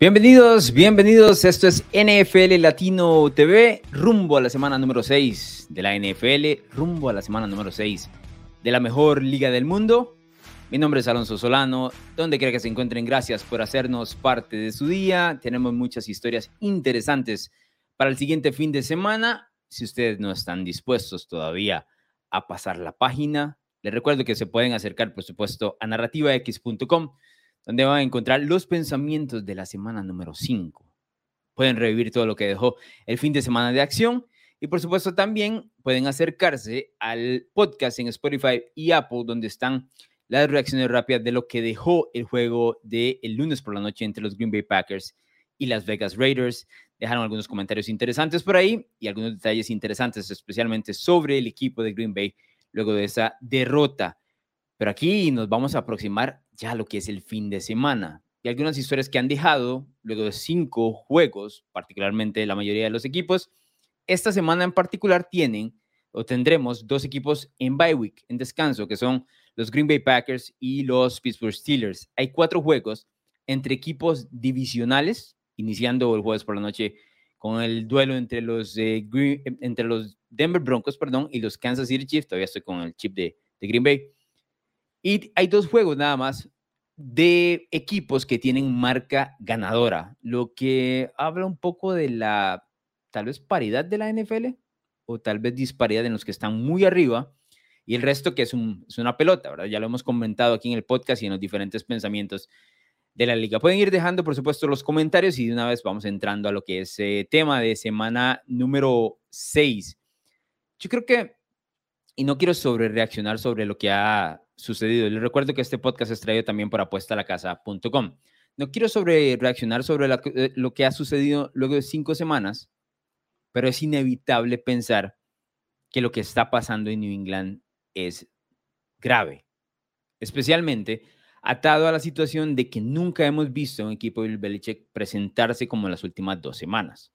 Bienvenidos, bienvenidos. Esto es NFL Latino TV, rumbo a la semana número 6 de la NFL, rumbo a la semana número 6 de la mejor liga del mundo. Mi nombre es Alonso Solano, donde quiera que se encuentren, gracias por hacernos parte de su día. Tenemos muchas historias interesantes para el siguiente fin de semana. Si ustedes no están dispuestos todavía a pasar la página, les recuerdo que se pueden acercar, por supuesto, a narrativax.com donde van a encontrar los pensamientos de la semana número 5. Pueden revivir todo lo que dejó el fin de semana de acción y por supuesto también pueden acercarse al podcast en Spotify y Apple donde están las reacciones rápidas de lo que dejó el juego del el lunes por la noche entre los Green Bay Packers y las Vegas Raiders. Dejaron algunos comentarios interesantes por ahí y algunos detalles interesantes, especialmente sobre el equipo de Green Bay luego de esa derrota. Pero aquí nos vamos a aproximar ya lo que es el fin de semana. Y algunas historias que han dejado luego de cinco juegos, particularmente la mayoría de los equipos. Esta semana en particular tienen o tendremos dos equipos en bye week, en descanso, que son los Green Bay Packers y los Pittsburgh Steelers. Hay cuatro juegos entre equipos divisionales, iniciando el jueves por la noche con el duelo entre los, eh, entre los Denver Broncos perdón, y los Kansas City Chiefs. Todavía estoy con el chip de, de Green Bay. Y hay dos juegos nada más de equipos que tienen marca ganadora, lo que habla un poco de la tal vez paridad de la NFL o tal vez disparidad en los que están muy arriba y el resto que es, es una pelota, ¿verdad? Ya lo hemos comentado aquí en el podcast y en los diferentes pensamientos de la liga. Pueden ir dejando, por supuesto, los comentarios y de una vez vamos entrando a lo que es eh, tema de semana número 6. Yo creo que, y no quiero sobre reaccionar sobre lo que ha sucedido. Les recuerdo que este podcast es traído también por apuestalacasa.com. No quiero sobre reaccionar sobre eh, lo que ha sucedido luego de cinco semanas, pero es inevitable pensar que lo que está pasando en New England es grave, especialmente atado a la situación de que nunca hemos visto un equipo de Belichick presentarse como en las últimas dos semanas.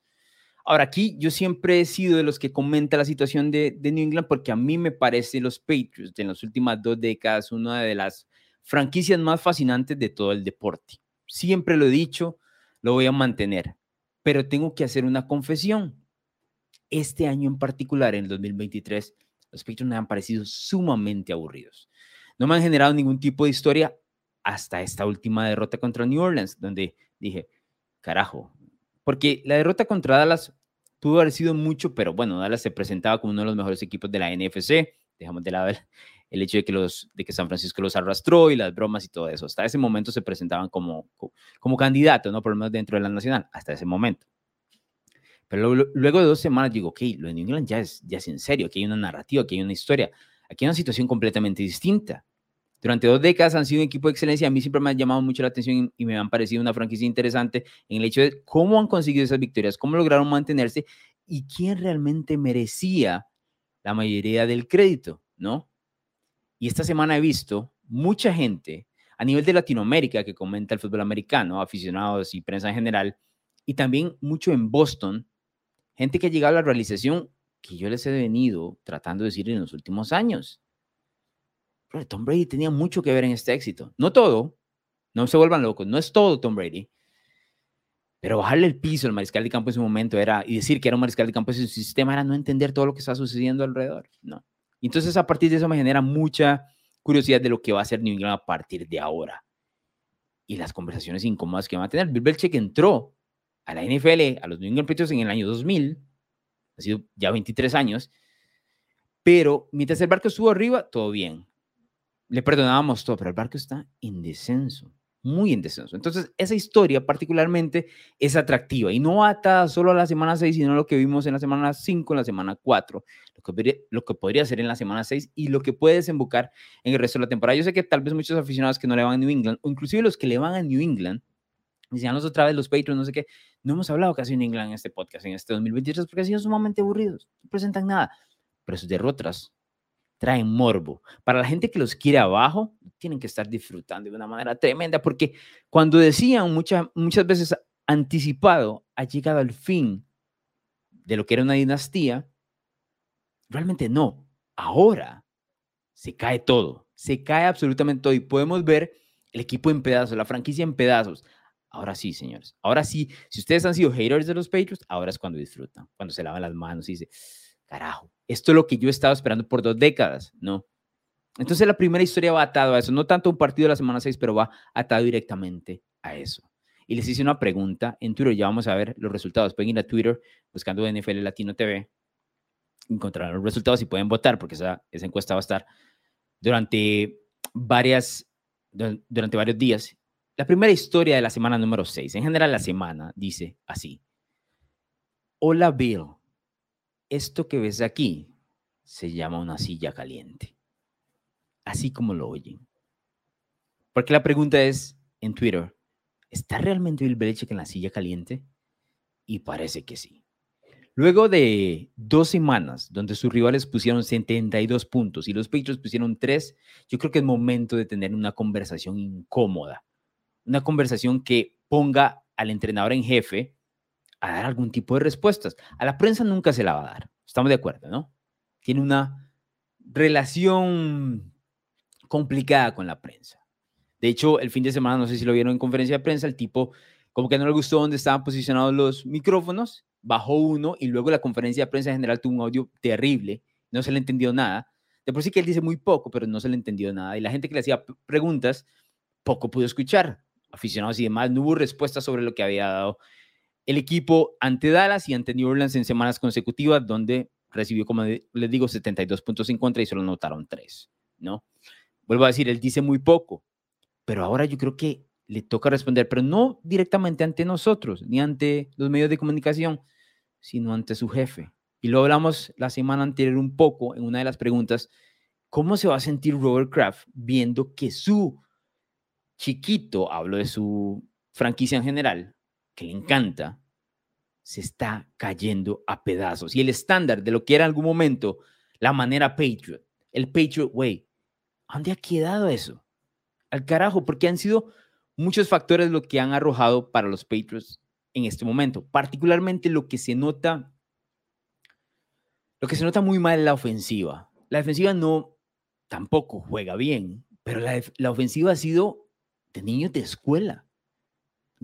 Ahora, aquí yo siempre he sido de los que comenta la situación de, New England porque a mí me parece los Patriots en las últimas dos décadas una de las franquicias más fascinantes de todo el deporte. Siempre lo he dicho, lo voy a mantener, pero tengo que hacer una confesión. Este año en particular, en el 2023, los Patriots me han parecido sumamente aburridos. No me han generado ningún tipo de historia hasta esta última derrota contra New Orleans, donde dije, carajo, porque la derrota contra Dallas pudo haber sido mucho, pero bueno, Dallas se presentaba como uno de los mejores equipos de la NFC. Dejamos de lado el, hecho de que, los, de que San Francisco los arrastró y las bromas y todo eso. Hasta ese momento se presentaban como, como candidatos, ¿no? Por lo menos dentro de la nacional, hasta ese momento. Pero luego, de dos semanas digo, ok, lo de New England ya es, ya es en serio, aquí hay una narrativa, aquí hay una historia, aquí hay una situación completamente distinta. Durante dos décadas han sido un equipo de excelencia. A mí siempre me ha llamado mucho la atención y me han parecido una franquicia interesante en el hecho de cómo han conseguido esas victorias, cómo lograron mantenerse y quién realmente merecía la mayoría del crédito, ¿no? Y esta semana he visto mucha gente a nivel de Latinoamérica que comenta el fútbol americano, aficionados y prensa en general, y también mucho en Boston, gente que ha llegado a la realización que yo les he venido tratando de decir en los últimos años. Tom Brady tenía mucho que ver en este éxito. No todo, no se vuelvan locos, no es todo Tom Brady. Pero bajarle el piso al mariscal de campo en su momento era, y decir que era un mariscal de campo en su sistema era no entender todo lo que está sucediendo alrededor. No. Entonces, a partir de eso me genera mucha curiosidad de lo que va a hacer New England a partir de ahora. Y las conversaciones incómodas que van a tener. Bill Belichick entró a la NFL, a los New England Patriots en el año 2000, ha sido ya 23 años, pero mientras el barco estuvo arriba, todo bien le perdonábamos todo, pero el barco está en descenso, muy en descenso. Entonces, esa historia particularmente es atractiva y no atada solo a la semana 6, sino a lo que vimos en la semana 5, en la semana 4, lo que, podría, lo que podría ser en la semana 6 y lo que puede desembocar en el resto de la temporada. Yo sé que tal vez muchos aficionados que no le van a New England, o inclusive los que le van a New England, decíanos otra vez los Patriots, no sé qué, no hemos hablado casi New England en este podcast, en este 2023, porque han sido sumamente aburridos, no presentan nada, pero sus derrotas traen morbo. Para la gente que los quiere abajo, tienen que estar disfrutando de una manera tremenda, porque cuando decían muchas, muchas veces anticipado, ha llegado al fin de lo que era una dinastía, realmente no. Ahora se cae todo, se cae absolutamente todo y podemos ver el equipo en pedazos, la franquicia en pedazos. Ahora sí, señores. Ahora sí, si ustedes han sido haters de los Patriots, ahora es cuando disfrutan, cuando se lavan las manos y dice, carajo, esto es lo que yo he estado esperando por dos décadas, ¿no? Entonces la primera historia va atado a eso, no tanto un partido de la semana 6, pero va atado directamente a eso. Y les hice una pregunta en Twitter, ya vamos a ver los resultados. Pueden ir a Twitter buscando NFL Latino TV, encontrarán los resultados y pueden votar, porque esa, esa encuesta va a estar durante varias, durante varios días la primera historia de la semana número 6, en general la semana, dice así. Hola Bill, esto que ves aquí se llama una silla caliente. Así como lo oyen. Porque la pregunta es en Twitter, ¿está realmente Bill Belichick en la silla caliente? Y parece que sí. Luego de dos semanas donde sus rivales pusieron 72 puntos y los Patriots pusieron 3, yo creo que es momento de tener una conversación incómoda una conversación que ponga al entrenador en jefe a dar algún tipo de respuestas. A la prensa nunca se la va a dar, estamos de acuerdo, ¿no? Tiene una relación complicada con la prensa. De hecho, el fin de semana, no sé si lo vieron en conferencia de prensa, el tipo como que no le gustó dónde estaban posicionados los micrófonos, bajó uno y luego la conferencia de prensa general tuvo un audio terrible, no se le entendió nada. De por sí que él dice muy poco, pero no se le entendió nada. Y la gente que le hacía preguntas, poco pudo escuchar aficionados y demás, no hubo respuesta sobre lo que había dado el equipo ante Dallas y ante New Orleans en semanas consecutivas, donde recibió, como les digo, 72 puntos en contra y solo notaron 3, ¿no? Vuelvo a decir, él dice muy poco, pero ahora yo creo que le toca responder, pero no directamente ante nosotros, ni ante los medios de comunicación, sino ante su jefe. Y lo hablamos la semana anterior un poco en una de las preguntas, ¿cómo se va a sentir Robert Kraft viendo que su chiquito, hablo de su franquicia en general, que le encanta, se está cayendo a pedazos. Y el estándar de lo que era en algún momento la manera Patriot, el Patriot Way, ¿dónde ha quedado eso? Al carajo, porque han sido muchos factores lo que han arrojado para los Patriots en este momento. Particularmente lo que se nota, lo que se nota muy mal es la ofensiva. La defensiva no tampoco juega bien, pero la, la ofensiva ha sido de niños de escuela.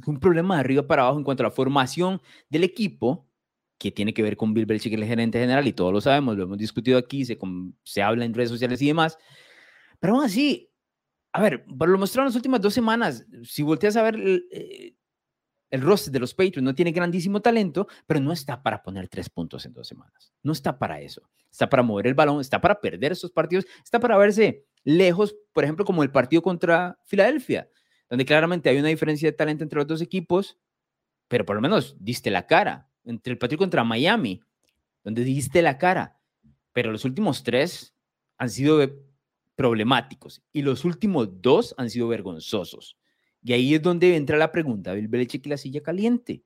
Un problema de arriba para abajo en cuanto a la formación del equipo, que tiene que ver con Bill Belichick, el gerente general, y todos lo sabemos, lo hemos discutido aquí, se, se habla en redes sociales y demás. Pero aún así, a ver, lo mostraron las últimas dos semanas. Si volteas a ver el, eh, el roster de los Patriots, no tiene grandísimo talento, pero no está para poner tres puntos en dos semanas. No está para eso. Está para mover el balón, está para perder esos partidos, está para verse lejos, por ejemplo, como el partido contra Filadelfia, donde claramente hay una diferencia de talento entre los dos equipos, pero por lo menos diste la cara. Entre el partido contra Miami, donde diste la cara, pero los últimos tres han sido problemáticos y los últimos dos han sido vergonzosos. Y ahí es donde entra la pregunta, Bill Belichick y la silla caliente.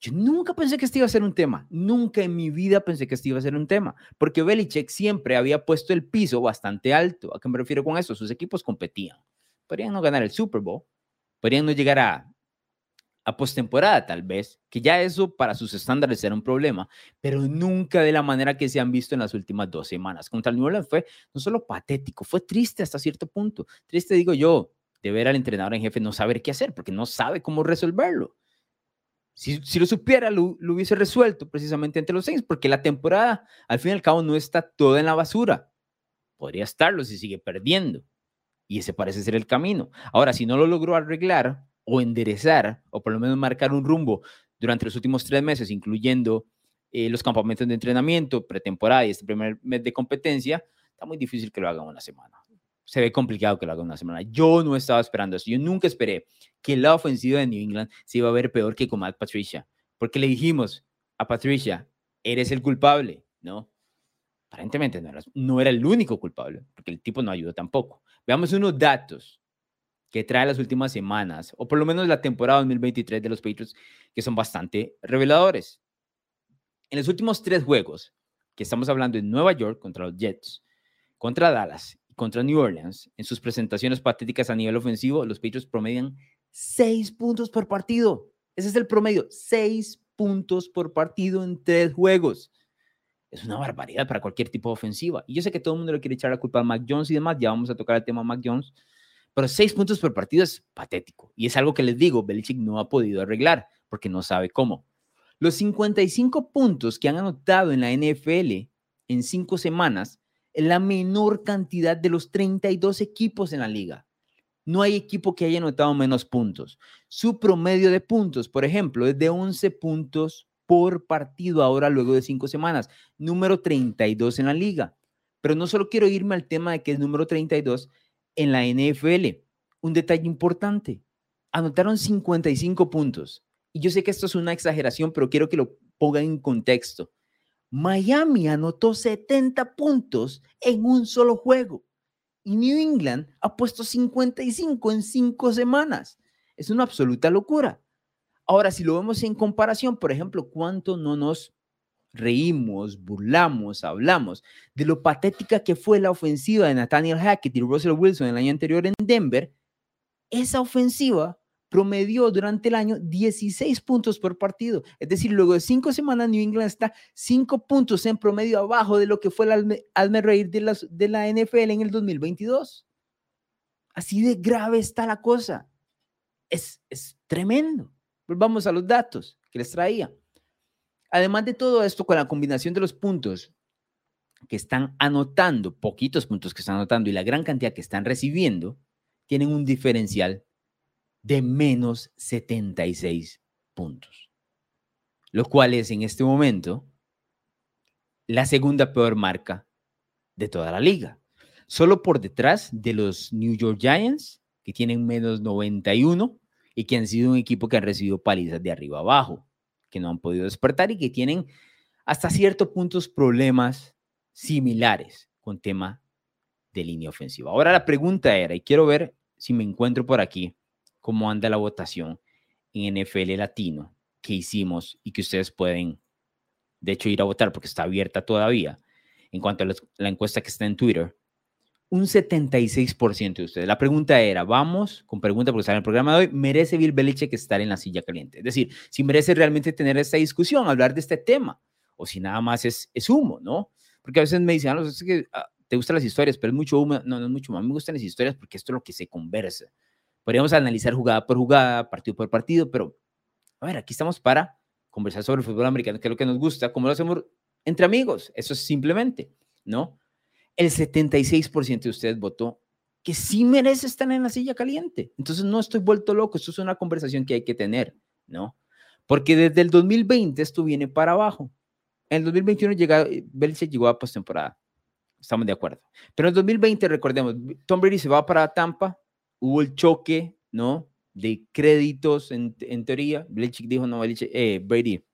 Yo nunca pensé que este iba a ser un tema, nunca en mi vida pensé que este iba a ser un tema, porque Belichick siempre había puesto el piso bastante alto. ¿A qué me refiero con eso? Sus equipos competían. Podrían no ganar el Super Bowl, podrían no llegar a, a postemporada tal vez, que ya eso para sus estándares era un problema, pero nunca de la manera que se han visto en las últimas dos semanas. Contra el New Orleans fue no solo patético, fue triste hasta cierto punto. Triste digo yo, de ver al entrenador en jefe no saber qué hacer, porque no sabe cómo resolverlo. Si, lo supiera, lo, hubiese resuelto precisamente entre los seis, porque la temporada, al fin y al cabo, no está toda en la basura. Podría estarlo si sigue perdiendo. Y ese parece ser el camino. Ahora, si no lo logró arreglar o enderezar, o por lo menos marcar un rumbo durante los últimos tres meses, incluyendo eh, los campamentos de entrenamiento, pretemporada y este primer mes de competencia, está muy difícil que lo haga una semana se ve complicado que lo haga una semana. Yo no estaba esperando eso. Yo nunca esperé que la ofensiva de New England se iba a ver peor que con Matt Patricia. Porque le dijimos a Patricia, eres el culpable, ¿no? Aparentemente no era, no era el único culpable, porque el tipo no ayudó tampoco. Veamos unos datos que trae las últimas semanas, o por lo menos la temporada 2023 de los Patriots, que son bastante reveladores. En los últimos tres juegos, que estamos hablando en Nueva York contra los Jets, contra Dallas contra New Orleans, en sus presentaciones patéticas a nivel ofensivo, los Patriots promedian seis puntos por partido. Ese es el promedio, seis puntos por partido en tres juegos. Es una barbaridad para cualquier tipo de ofensiva. Y yo sé que todo el mundo le quiere echar la culpa a Mac Jones y demás, ya vamos a tocar el tema Mac Jones, Pero seis puntos por partido es patético. Y es algo que les digo, Belichick no ha podido arreglar porque no sabe cómo. Los 55 puntos que han anotado en la NFL en cinco semanas es la menor cantidad de los 32 equipos en la liga. No hay equipo que haya anotado menos puntos. Su promedio de puntos, por ejemplo, es de 11 puntos por partido ahora luego de cinco semanas, número 32 en la liga. Pero no solo quiero irme al tema de que es número 32 en la NFL. Un detalle importante, anotaron 55 puntos. Y yo sé que esto es una exageración, pero quiero que lo pongan en contexto. Miami anotó 70 puntos en un solo juego y New England ha puesto 55 en cinco semanas. Es una absoluta locura. Ahora, si lo vemos en comparación, por ejemplo, ¿cuánto no nos reímos, burlamos, hablamos de lo patética que fue la ofensiva de Nathaniel Hackett y Russell Wilson el año anterior en Denver? Esa ofensiva promedió durante el año 16 puntos por partido. Es decir, luego de cinco semanas, New England está cinco puntos en promedio abajo de lo que fue el alme, de, de la NFL en el 2022. Así de grave está la cosa. Es, es tremendo. Volvamos a los datos que les traía. Además de todo esto, con la combinación de los puntos que están anotando, poquitos puntos que están anotando y la gran cantidad que están recibiendo, tienen un diferencial de menos 76 puntos, lo cual es en este momento la segunda peor marca de toda la liga. Solo por detrás de los New York Giants, que tienen menos 91 y que han sido un equipo que han recibido palizas de arriba abajo, que no han podido despertar y que tienen hasta cierto puntos problemas similares con tema de línea ofensiva. Ahora la pregunta era, y quiero ver si me encuentro por aquí, cómo anda la votación en NFL Latino que hicimos y que ustedes pueden, de hecho, ir a votar porque está abierta todavía. En cuanto a la encuesta que está en Twitter, un 76% de ustedes. La pregunta era, vamos, con pregunta porque está en el programa de hoy, ¿merece Bill Belichick estar en la silla caliente? Es decir, si merece realmente tener esta discusión, hablar de este tema, o si nada más es, es humo, ¿no? Porque a veces me dicen, ah, es que ah, te gustan las historias, pero es mucho humo. No, no es mucho más. Me gustan las historias porque esto es lo que se conversa. Podríamos analizar jugada por jugada, partido por partido, pero a ver, aquí estamos para conversar sobre el fútbol americano, que es lo que nos gusta, como lo hacemos entre amigos. Eso es simplemente, ¿no? El 76% de ustedes votó que sí merece estar en la silla caliente. Entonces no estoy vuelto loco, esto es una conversación que hay que tener, ¿no? Porque desde el 2020 esto viene para abajo. En el 2021 llega, Belichick llegó a postemporada. Estamos de acuerdo. Pero en el 2020, recordemos, Tom Brady se va para Tampa, hubo el choque, ¿no? De créditos en, teoría. Belichick dijo, no, Belichick, eh, Brady,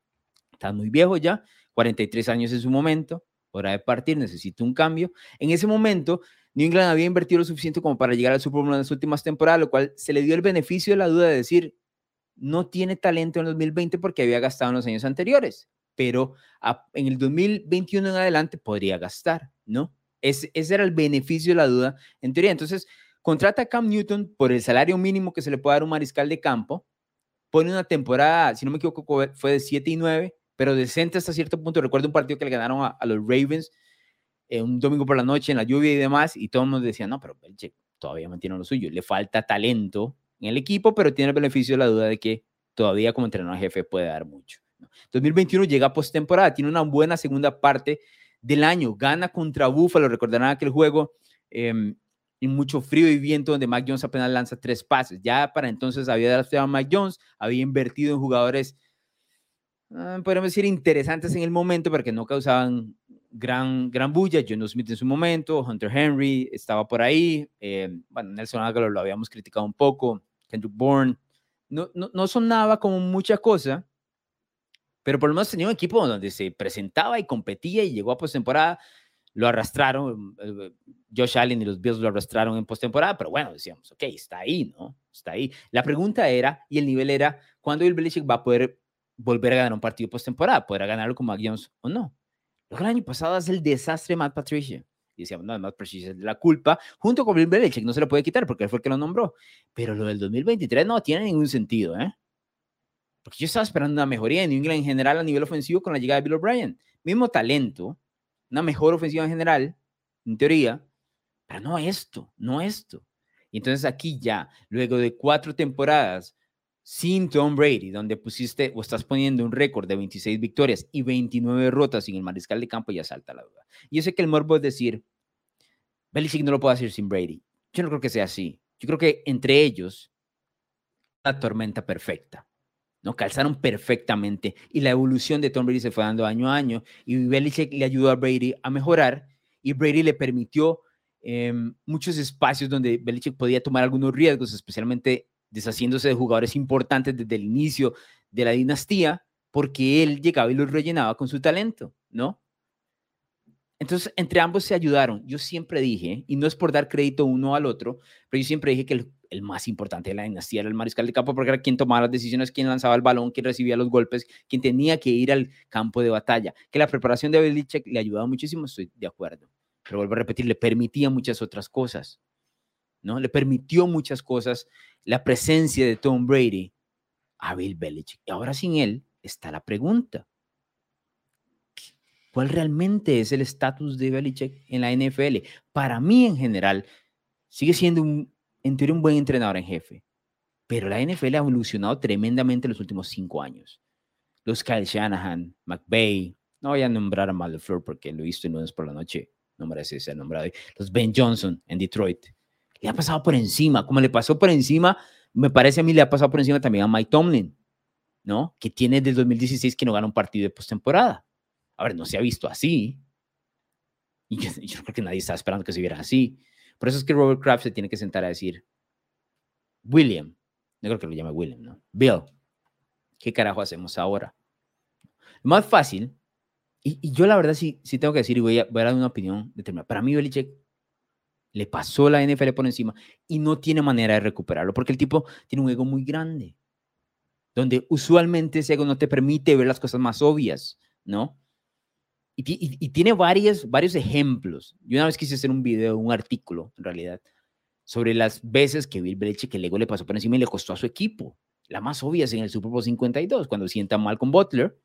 está muy viejo ya, 43 años en su momento, hora de partir, necesito un cambio. En ese momento, New England había invertido lo suficiente como para llegar al Super Bowl en las últimas temporadas, lo cual se le dio el beneficio de la duda de decir, no tiene talento en 2020 porque había gastado en los años anteriores, pero en el 2021 en adelante podría gastar, ¿no? ese era el beneficio de la duda en teoría. Entonces, Contrata a Cam Newton por el salario mínimo que se le puede dar a un mariscal de campo. Pone una temporada, si no me equivoco, fue de 7 y 9, pero decente hasta cierto punto. Recuerdo un partido que le ganaron a, los Ravens eh, un domingo por la noche en la lluvia y demás, y todos nos decían, no, pero Belichick todavía mantiene lo suyo. Le falta talento en el equipo, pero tiene el beneficio de la duda de que todavía como entrenador jefe puede dar mucho. 2021 llega postemporada, tiene una buena segunda parte del año, gana contra Buffalo, recordarán aquel juego eh, y mucho frío y viento donde Mac Jones apenas lanza tres pases. Ya para entonces había drafteado a Mac Jones, había invertido en jugadores, ah, podríamos decir, interesantes en el momento, pero que no causaban gran, gran bulla. John Smith en su momento, Hunter Henry estaba por ahí, eh, bueno, Nelson Aguilar lo habíamos criticado un poco, Kendrick Bourne. No, no, no sonaba como mucha cosa, pero por lo menos tenía un equipo donde se presentaba y competía y llegó a postemporada lo arrastraron, eh, Josh Allen y los Bills lo arrastraron en postemporada, pero bueno, decíamos, ok, está ahí, ¿no? Está ahí. La pregunta era, y el nivel era, ¿cuándo Bill Belichick va a poder volver a ganar un partido postemporada? ¿Podrá ganarlo con Mac o no? Lo que el año pasado es el desastre de Matt Patricia. Y decíamos, no, Matt Patricia es la culpa, junto con Bill Belichick, no se le puede quitar porque él fue el que lo nombró. Pero lo del 2023 no tiene ningún sentido, ¿eh? Porque yo estaba esperando una mejoría en New England en general a nivel ofensivo con la llegada de Bill O'Brien. Mismo talento, una mejor ofensiva en general, en teoría, pero no esto, no esto. Y entonces aquí ya, luego de cuatro temporadas sin Tom Brady, donde pusiste o estás poniendo un récord de 26 victorias y 29 derrotas sin el mariscal de campo, ya salta la duda. Y sé que el morbo es decir, Belichick no lo puede hacer sin Brady. Yo no creo que sea así. Yo creo que entre ellos, la tormenta perfecta. ¿no? Calzaron perfectamente y la evolución de Tom Brady se fue dando año a año y Belichick le ayudó a Brady a mejorar y Brady le permitió em, muchos espacios donde Belichick podía tomar algunos riesgos, especialmente deshaciéndose de jugadores importantes desde el inicio de la dinastía, porque él llegaba y los rellenaba con su talento, ¿no? Entonces, entre ambos se ayudaron. Yo siempre dije, y no es por dar crédito uno al otro, pero yo siempre dije que el, más importante de la dinastía era el mariscal de campo, porque era quien tomaba las decisiones, quien lanzaba el balón, quien recibía los golpes, quien tenía que ir al campo de batalla. Que la preparación de Belichick le ayudaba muchísimo, estoy de acuerdo. Pero vuelvo a repetir, le permitía muchas otras cosas, ¿no? Le permitió muchas cosas la presencia de Tom Brady a Bill Belichick. Y ahora sin él está la pregunta cuál realmente es el estatus de Belichick en la NFL. Para mí, en general, sigue siendo un, en teoría un buen entrenador en jefe, pero la NFL ha evolucionado tremendamente en los últimos cinco años. Los Kyle Shanahan, McVay, no voy a nombrar a Mal porque lo he visto en lunes por la noche, no merece ser nombrado. Los Ben Johnson en Detroit, le ha pasado por encima, como le pasó por encima, me parece a mí le ha pasado por encima también a Mike Tomlin, ¿no? Que tiene desde 2016 que no gana un partido de postemporada. A ver, no se ha visto así. Y yo, creo que nadie estaba esperando que se viera así. Por eso es que Robert Kraft se tiene que sentar a decir, William, no creo que lo llame William, ¿no? Bill, ¿qué carajo hacemos ahora? Más fácil, y, yo la verdad sí, sí tengo que decir, y voy a, voy a dar una opinión determinada. Para mí, Belichick le pasó la NFL por encima y no tiene manera de recuperarlo, porque el tipo tiene un ego muy grande, donde usualmente ese ego no te permite ver las cosas más obvias, ¿no? Y, tiene varios, varios ejemplos. Yo una vez quise hacer un video, un artículo, en realidad, sobre las veces que Bill Belichick el ego le pasó por encima y le costó a su equipo. La más obvia es en el Super Bowl 52, cuando sienta mal con Butler,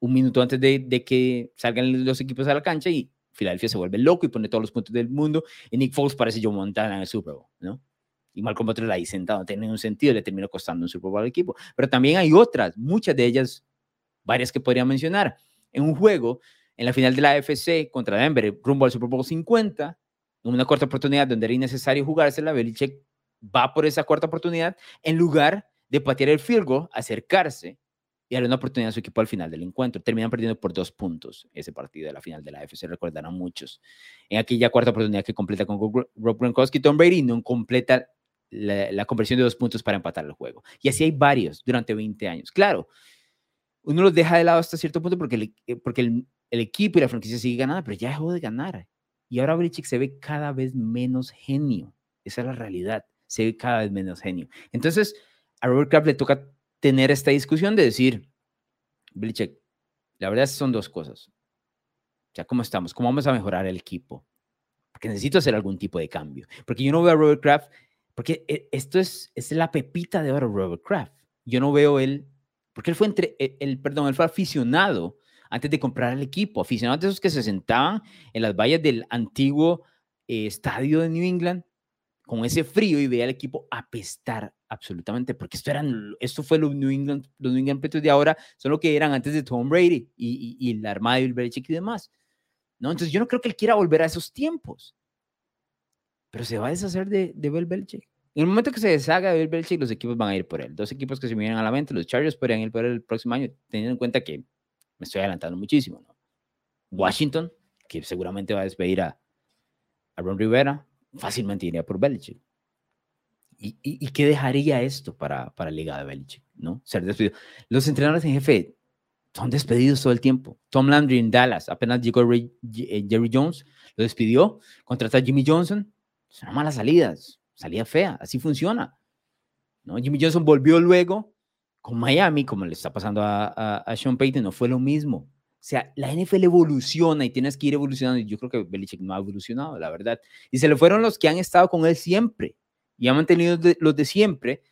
un minuto antes de, de, que salgan los equipos a la cancha y Filadelfia se vuelve loco y pone todos los puntos del mundo. Y Nick Foles parece Joe Montana en el Super Bowl, ¿no? Y Malcolm Butler ahí sentado, no tiene un sentido, le terminó costando un Super Bowl al equipo. Pero también hay otras, muchas de ellas, varias que podría mencionar. En un juego en la final de la AFC contra Denver, rumbo al Super Bowl 50, en una cuarta oportunidad donde era innecesario jugársela, Belichick va por esa cuarta oportunidad en lugar de patear el field goal, acercarse y darle una oportunidad a su equipo al final del encuentro. Terminan perdiendo por dos puntos ese partido de la final de la AFC, recordarán muchos. En aquella cuarta oportunidad que completa con Rob Gronkowski, Tom Brady no completa la, conversión de dos puntos para empatar el juego. Y así hay varios durante 20 años. Claro, uno los deja de lado hasta cierto punto porque, eh, porque el, el equipo y la franquicia sigue ganando, pero ya dejó de ganar. Y ahora Belichick se ve cada vez menos genio. Esa es la realidad. Se ve cada vez menos genio. Entonces, a Robert Kraft le toca tener esta discusión de decir, Belichick, la verdad son dos cosas. O sea, ¿cómo estamos? ¿Cómo vamos a mejorar el equipo? Porque necesito hacer algún tipo de cambio. Porque yo no veo a Robert Kraft, porque e, esto es, es la pepita de oro Robert Kraft. Yo no veo él, porque él fue entre, e, el, perdón, él fue aficionado antes de comprar el equipo, aficionados de esos que se sentaban en las vallas del antiguo eh, estadio de New England con ese frío y veía al equipo apestar absolutamente, porque esto, eran, esto fue los New England, los New England Patriots de ahora, son lo que eran antes de Tom Brady y, y, la armada de Bill Belichick y demás. ¿no? Entonces yo no creo que él quiera volver a esos tiempos, pero se va a deshacer de, de Bill Belichick. En el momento que se deshaga de Bill Belichick, los equipos van a ir por él. Dos equipos que se vienen a la mente, los Chargers podrían ir por él el próximo año, teniendo en cuenta que me estoy adelantando muchísimo, ¿no? Washington, que seguramente va a despedir a, a Ron Rivera, fácilmente iría por Belichick. ¿Y, y, qué dejaría esto para, para liga de Belichick? ¿no? Ser despedido. Los entrenadores en jefe son despedidos todo el tiempo. Tom Landry en Dallas, apenas llegó eh, Jerry Jones, lo despidió, contrató a Jimmy Johnson. Son malas salidas, salida fea, así funciona. ¿no? Jimmy Johnson volvió luego con Miami, como le está pasando a, a, Sean Payton, no fue lo mismo. O sea, la NFL evoluciona y tienes que ir evolucionando. Yo creo que Belichick no ha evolucionado, la verdad. Y se le fueron los que han estado con él siempre y han mantenido los de siempre.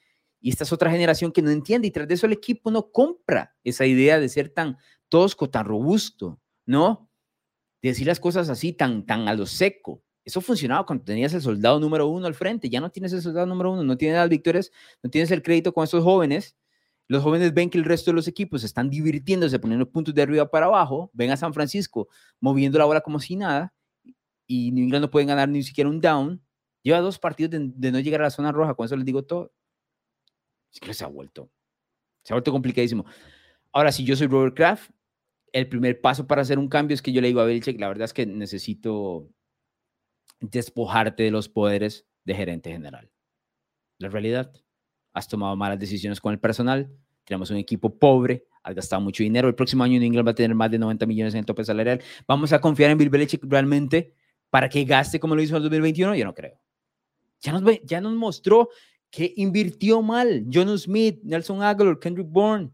Y esta es otra generación que no entiende. Y tras de eso el equipo no compra esa idea de ser tan tosco, tan robusto, ¿no? De decir las cosas así, tan, tan a lo seco. Eso funcionaba cuando tenías el soldado número uno al frente. Ya no tienes el soldado número uno, no tienes las victorias, no tienes el crédito con estos jóvenes. Los jóvenes ven que el resto de los equipos están divirtiéndose, poniendo puntos de arriba para abajo. Ven a San Francisco moviendo la bola como si nada. Y New England no pueden ganar ni siquiera un down. Lleva dos partidos de, no llegar a la zona roja. Con eso les digo todo. Es que se ha vuelto. Se ha vuelto complicadísimo. Ahora, si yo soy Robert Kraft, el primer paso para hacer un cambio es que yo le digo a Belichick, la verdad es que necesito despojarte de los poderes de gerente general. La realidad, has tomado malas decisiones con el personal, tenemos un equipo pobre, has gastado mucho dinero, el próximo año New England va a tener más de 90 millones en el tope salarial. ¿Vamos a confiar en Bill Belichick realmente para que gaste como lo hizo en el 2021? Yo no creo. Ya nos, ya nos mostró que invirtió mal. John Smith, Nelson Aguilar, Kendrick Bourne,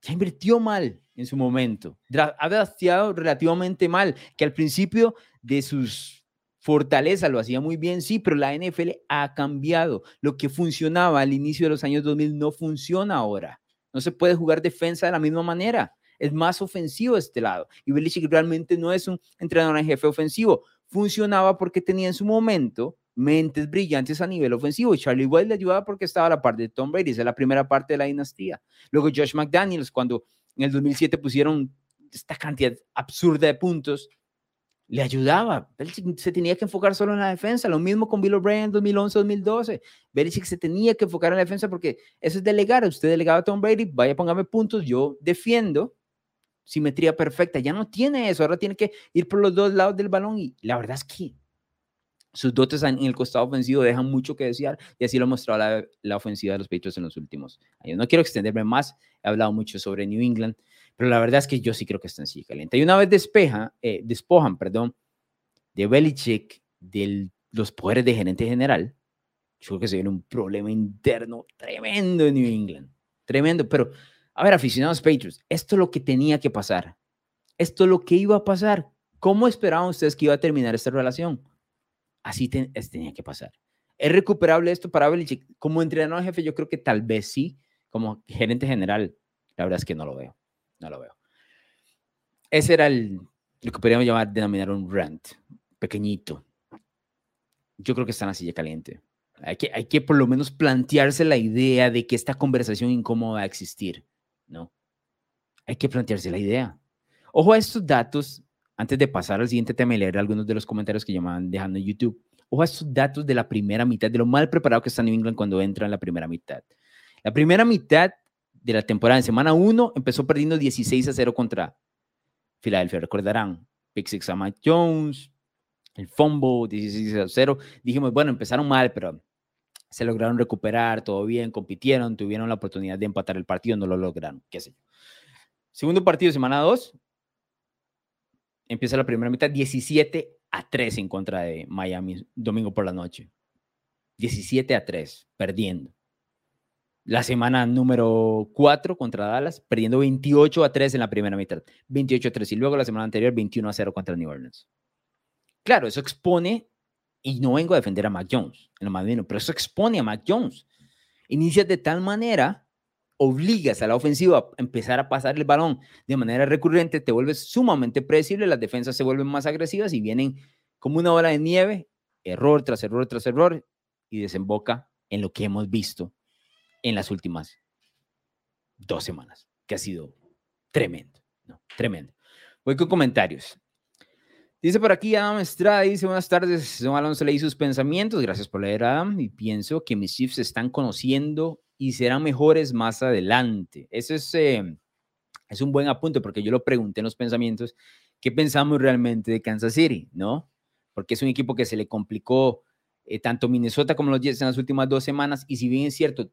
ya invirtió mal en su momento. Ha drafteado relativamente mal, que al principio de sus Fortaleza lo hacía muy bien, sí, pero la NFL ha cambiado. Lo que funcionaba al inicio de los años 2000 no funciona ahora. No se puede jugar defensa de la misma manera. Es más ofensivo este lado. Y Belichick realmente no es un entrenador en jefe ofensivo. Funcionaba porque tenía en su momento mentes brillantes a nivel ofensivo. Charlie White le ayudaba porque estaba a la parte de Tom Brady. Es la primera parte de la dinastía. Luego Josh McDaniels, cuando en el 2007 pusieron esta cantidad absurda de puntos, le ayudaba. Belichick se tenía que enfocar solo en la defensa. Lo mismo con Bill O'Brien en 2011-2012. Belichick se tenía que enfocar en la defensa porque eso es delegar. Usted delegaba a Tom Brady, vaya, póngame puntos, yo defiendo. Simetría perfecta. Ya no tiene eso. Ahora tiene que ir por los dos lados del balón. Y la verdad es que sus dotes en el costado ofensivo dejan mucho que desear. Y así lo ha mostrado la, la ofensiva de los Patriots en los últimos años. No quiero extenderme más. He hablado mucho sobre New England. Pero la verdad es que yo sí creo que está en sí caliente. Y una vez despeja, eh, despojan, perdón, de Belichick de los poderes de gerente general, yo creo que se viene un problema interno tremendo en New England. Tremendo. Pero, a ver, aficionados Patriots, esto es lo que tenía que pasar. Esto es lo que iba a pasar. ¿Cómo esperaban ustedes que iba a terminar esta relación? Así tenía que pasar. ¿Es recuperable esto para Belichick? Como entrenador jefe, yo creo que tal vez sí. Como gerente general, la verdad es que no lo veo no lo veo. Ese era el, lo que podríamos llamar, denominar un rant, pequeñito. Yo creo que está en la silla caliente. Hay que, hay que por lo menos plantearse la idea de que esta conversación incómoda va a existir, ¿no? Hay que plantearse la idea. Ojo a estos datos, antes de pasar al siguiente tema y leer algunos de los comentarios que llamaban dejando en YouTube. Ojo a estos datos de la primera mitad, de lo mal preparado que está New England cuando entra en la primera mitad. La primera mitad de la temporada. En semana 1 empezó perdiendo 16 a 0 contra Filadelfia. Recordarán, pick six a Mike Jones, el fumble 16 a 0. Dijimos, bueno, empezaron mal, pero se lograron recuperar, todo bien, compitieron, tuvieron la oportunidad de empatar el partido, no lo lograron, qué sé yo. Segundo partido, semana 2, empieza la primera mitad 17 a 3 en contra de Miami, domingo por la noche. 17 a 3, perdiendo la semana número 4 contra Dallas, perdiendo 28 a 3 en la primera mitad, 28 a 3 y luego la semana anterior 21 a 0 contra New Orleans. Claro, eso expone, y no vengo a defender a Mac Jones, en lo más pero eso expone a Mac Jones. Inicias de tal manera, obligas a la ofensiva a empezar a pasar el balón de manera recurrente, te vuelves sumamente predecible, las defensas se vuelven más agresivas y vienen como una bola de nieve, error tras error tras error, y desemboca en lo que hemos visto en las últimas dos semanas, que ha sido tremendo, ¿no? Tremendo. Voy con comentarios. Dice por aquí Adam Estrada, dice buenas tardes, don Alonso leí sus pensamientos, gracias por leer Adam, y pienso que mis Chiefs se están conociendo y serán mejores más adelante. Ese es, eh, es un buen apunte porque yo lo pregunté en los pensamientos, ¿qué pensamos realmente de Kansas City? ¿No? Porque es un equipo que se le complicó eh, tanto Minnesota como los Jets en las últimas dos semanas y si bien es cierto,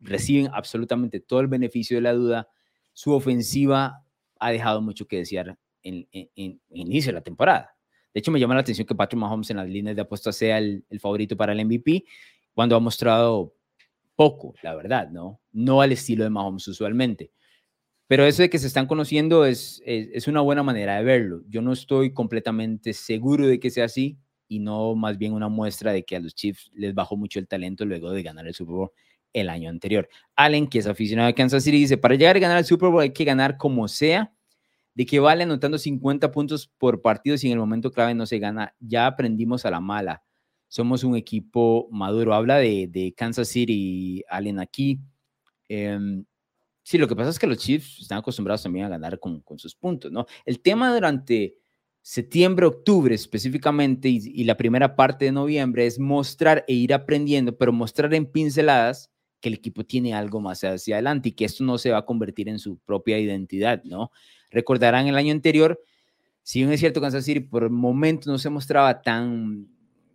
reciben absolutamente todo el beneficio de la duda. Su ofensiva ha dejado mucho que desear en, en, inicio de la temporada. De hecho, me llama la atención que Patrick Mahomes en las líneas de apuestas sea el, favorito para el MVP, cuando ha mostrado poco, la verdad, ¿no? No al estilo de Mahomes usualmente. Pero eso de que se están conociendo es, es, una buena manera de verlo. Yo no estoy completamente seguro de que sea así y no más bien una muestra de que a los Chiefs les bajó mucho el talento luego de ganar el Super Bowl el año anterior. Allen, que es aficionado a Kansas City, dice, para llegar a ganar el Super Bowl hay que ganar como sea. ¿De qué vale anotando 50 puntos por partido si en el momento clave no se gana? Ya aprendimos a la mala. Somos un equipo maduro. Habla de, Kansas City, Allen aquí. Em, sí, lo que pasa es que los Chiefs están acostumbrados también a ganar con, sus puntos, ¿no? El tema durante septiembre, octubre específicamente y, la primera parte de noviembre es mostrar e ir aprendiendo, pero mostrar en pinceladas que el equipo tiene algo más hacia adelante y que esto no se va a convertir en su propia identidad, ¿no? Recordarán el año anterior, si bien es cierto, Kansas City por momentos no se mostraba tan,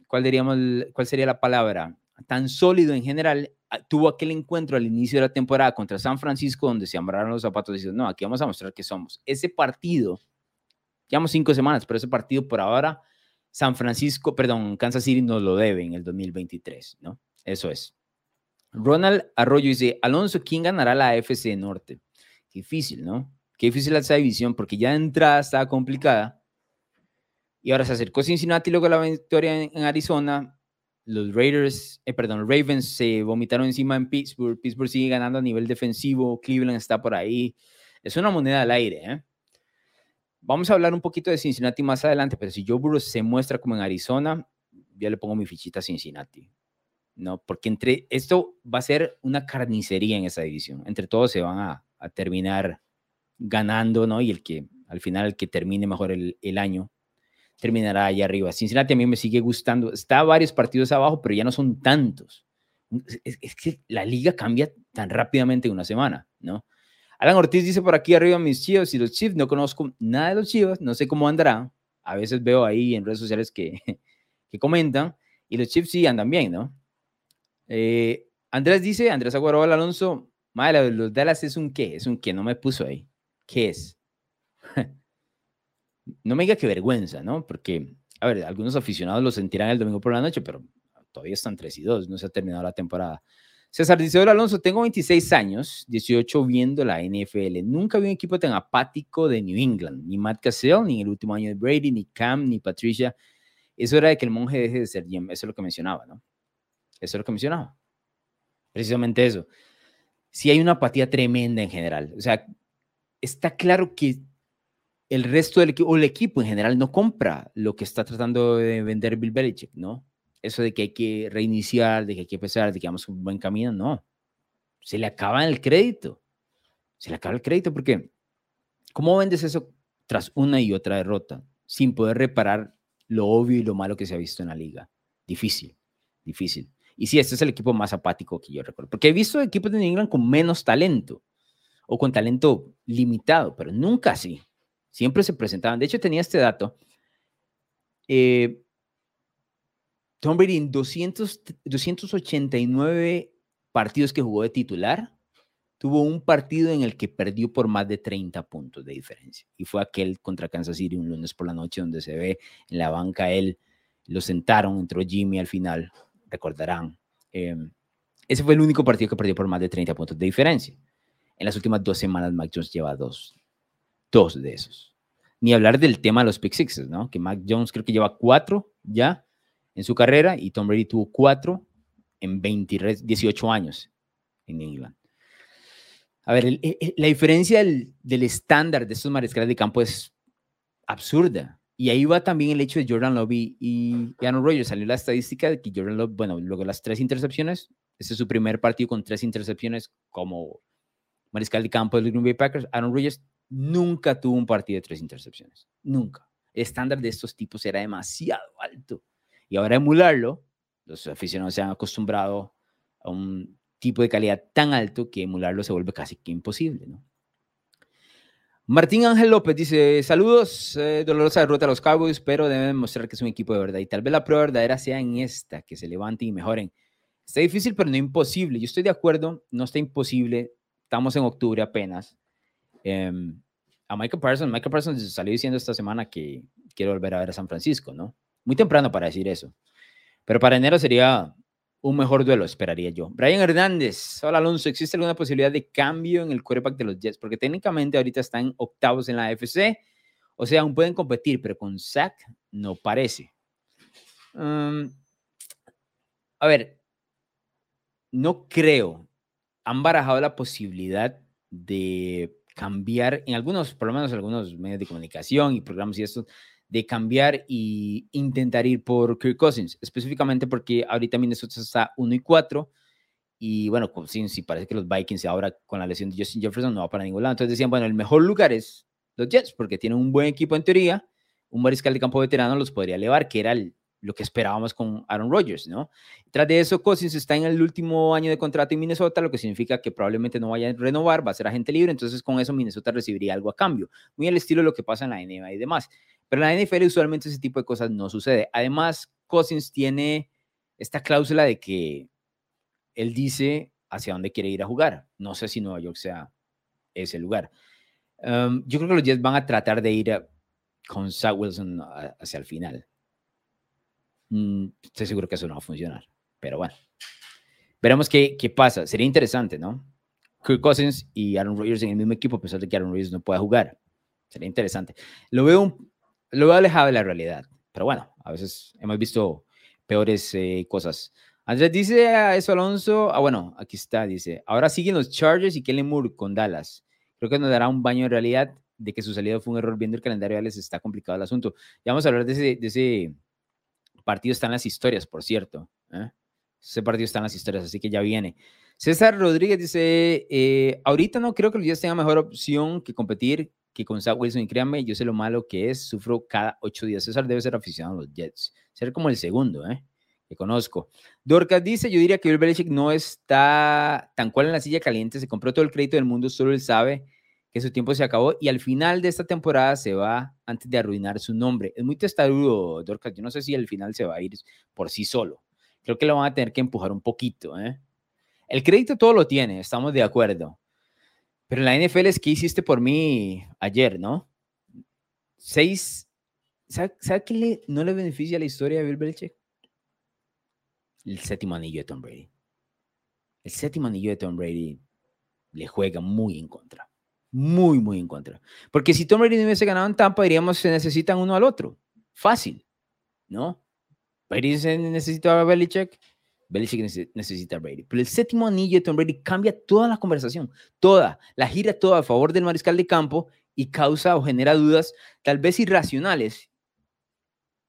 ¿cuál, diríamos, ¿cuál sería la palabra? Tan sólido en general, ah, tuvo aquel encuentro al inicio de la temporada contra San Francisco donde se amarraron los zapatos y dicen, no, aquí vamos a mostrar que somos. Ese partido, llevamos cinco semanas, pero ese partido por ahora, San Francisco, perdón, Kansas City nos lo debe en el 2023, ¿no? Eso es. Ronald Arroyo dice, Alonso, ¿quién ganará la AFC Norte? Difícil, ¿no? Qué difícil esa división porque ya de entrada estaba complicada. Y ahora se acercó Cincinnati luego la victoria en, Arizona. Los Raiders, eh, perdón, Ravens se vomitaron encima en Pittsburgh. Pittsburgh sigue ganando a nivel defensivo. Cleveland está por ahí. Es una moneda al aire. ¿eh? Vamos a hablar un poquito de Cincinnati más adelante, pero si Joe Burrow se muestra como en Arizona, ya le pongo mi fichita a Cincinnati. ¿No? Porque entre esto va a ser una carnicería en esa división. Entre todos se van a, a terminar ganando, ¿no? Y el que al final, el que termine mejor el, el año, terminará allá arriba. Cincinnati a mí me sigue gustando. Está varios partidos abajo, pero ya no son tantos. Es, que la liga cambia tan rápidamente en una semana, ¿no? Alan Ortiz dice por aquí arriba mis chivos y los Chiefs, no conozco nada de los chivos, no sé cómo andará. A veces veo ahí en redes sociales que, que comentan y los Chiefs sí andan bien, ¿no? Eh, Andrés dice, Andrés Aguero Alonso, madre, los Dallas es un qué, es un qué, no me puso ahí. ¿Qué es? no me diga que vergüenza, ¿no? Porque, a ver, algunos aficionados lo sentirán el domingo por la noche, pero todavía están 3 y 2, no se ha terminado la temporada. César dice, hola Alonso, tengo 26 años, 18 viendo la NFL. Nunca vi un equipo tan apático de New England, ni Matt Cassell, ni el último año de Brady, ni Cam, ni Patricia. Es hora de que el monje deje de ser Jim. Eso es lo que mencionaba, ¿no? Eso es lo que mencionaba. Precisamente eso. Sí hay una apatía tremenda en general. O sea, está claro que el resto del equipo, o el equipo en general, no compra lo que está tratando de vender Bill Belichick, ¿no? Eso de que hay que reiniciar, de que hay que empezar, de que vamos un buen camino, no. Se le acaba el crédito. Se le acaba el crédito porque, ¿cómo vendes eso tras una y otra derrota sin poder reparar lo obvio y lo malo que se ha visto en la liga? Difícil, difícil. Y sí, este es el equipo más apático que yo recuerdo, porque he visto equipos de New England con menos talento o con talento limitado, pero nunca así. Siempre se presentaban. De hecho, tenía este dato. Eh, Tom Brady en 200, 289 partidos que jugó de titular, tuvo un partido en el que perdió por más de 30 puntos de diferencia. Y fue aquel contra Kansas City un lunes por la noche donde se ve en la banca él, lo sentaron, entró Jimmy al final, recordarán. Em, ese fue el único partido que perdió por más de 30 puntos de diferencia. En las últimas dos semanas, Mac Jones lleva dos, dos de esos. Ni hablar del tema de los pick sixes, ¿no? Que Mac Jones creo que lleva cuatro ya en su carrera y Tom Brady tuvo cuatro en 18 años en England. A ver, la diferencia del, estándar de estos mariscales de campo es absurda. Y ahí va también el hecho de Jordan Love y, Aaron Rodgers. Salió la estadística de que Jordan Love, bueno, luego las tres intercepciones, este es su primer partido con tres intercepciones como mariscal de campo de los Green Bay Packers, Aaron Rodgers nunca tuvo un partido de tres intercepciones. Nunca. El estándar de estos tipos era demasiado alto. Y ahora emularlo, los aficionados se han acostumbrado a un tipo de calidad tan alto que emularlo se vuelve casi que imposible, ¿no? Martín Ángel López dice, saludos, eh, dolorosa derrota a los Cowboys, pero deben demostrar que es un equipo de verdad. Y tal vez la prueba verdadera sea en esta, que se levanten y mejoren. Está difícil, pero no imposible. Yo estoy de acuerdo, no está imposible estamos en octubre apenas. Em, a Michael Parsons, Michael Parsons salió diciendo esta semana que quiere volver a ver a San Francisco, ¿no? Muy temprano para decir eso. Pero para enero sería un mejor duelo, esperaría yo. Brian Hernández, hola Alonso, ¿existe alguna posibilidad de cambio en el quarterback de los Jets? Porque técnicamente ahorita están octavos en la AFC, o sea, aún pueden competir, pero con Zach no parece. A ver, no creo han barajado la posibilidad de cambiar, en algunos, por lo menos algunos medios de comunicación y programas y esto, de cambiar y intentar ir por Kirk Cousins, específicamente porque ahorita Minnesota está 1 y 4 y bueno, Cousins y parece que los Vikings ahora con la lesión de Justin Jefferson no va para ningún lado. Entonces decían, bueno, el mejor lugar es los Jets porque tienen un buen equipo en teoría, un mariscal de campo veterano los podría elevar, que era el, lo que esperábamos con Aaron Rodgers, ¿no? Tras de eso, Cousins está en el último año de contrato en Minnesota, lo que significa que probablemente no vaya a renovar, va a ser agente libre, entonces con eso Minnesota recibiría algo a cambio, muy al estilo de lo que pasa en la NBA y demás. Pero en la NFL usualmente ese tipo de cosas no sucede. Además, Cousins tiene esta cláusula de que él dice hacia dónde quiere ir a jugar. No sé si Nueva York sea ese lugar. Um, yo creo que los Jets van a tratar de ir con Zach Wilson hacia el final. Mm, estoy seguro que eso no va a funcionar. Pero bueno, veremos qué, qué pasa. Sería interesante, ¿no? Kirk Cousins y Aaron Rodgers en el mismo equipo, a pesar de que Aaron Rodgers no pueda jugar. Sería interesante. Lo veo, lo veo alejado de la realidad. Pero bueno, a veces hemos visto peores eh, cosas. Andrés dice a eso Alonso, ah bueno, aquí está, dice, ahora siguen los Chargers y Kellen Moore con Dallas. Creo que nos dará un baño de realidad de que su salida fue un error viendo el calendario les está complicado el asunto. Ya vamos a hablar de ese, de ese partido están las historias, por cierto. ¿eh? Ese partido está en las historias, así que ya viene. César Rodríguez dice, eh, ahorita no creo que los Jets tengan mejor opción que competir que con Zach Wilson. Y créanme, yo sé lo malo que es, sufro cada ocho días. César debe ser aficionado a los Jets. Ser como el segundo, ¿eh? Que conozco. Dorcas dice, yo diría que Bill Belichick no está tan cual en la silla caliente, se compró todo el crédito del mundo, solo él sabe que su tiempo se acabó y al final de esta temporada se va antes de arruinar su nombre. Es muy testarudo, Dorcas. Yo no sé si al final se va a ir por sí solo. Creo que lo van a tener que empujar un poquito. ¿eh? El crédito todo lo tiene, estamos de acuerdo. Pero la NFL es que hiciste por mí ayer, ¿no? Seis. ¿Sabe, qué no le beneficia la historia de Bill Belichick? El séptimo anillo de Tom Brady. El séptimo anillo de Tom Brady le juega muy en contra muy, muy en contra. Porque si Tom Brady no hubiese ganado en Tampa, diríamos se necesitan uno al otro. Fácil, ¿no? Brady necesita a Belichick, Belichick necesita a Brady. Pero el séptimo anillo de Tom Brady cambia toda la conversación, toda, la gira toda a favor del mariscal de campo y causa o genera dudas tal vez irracionales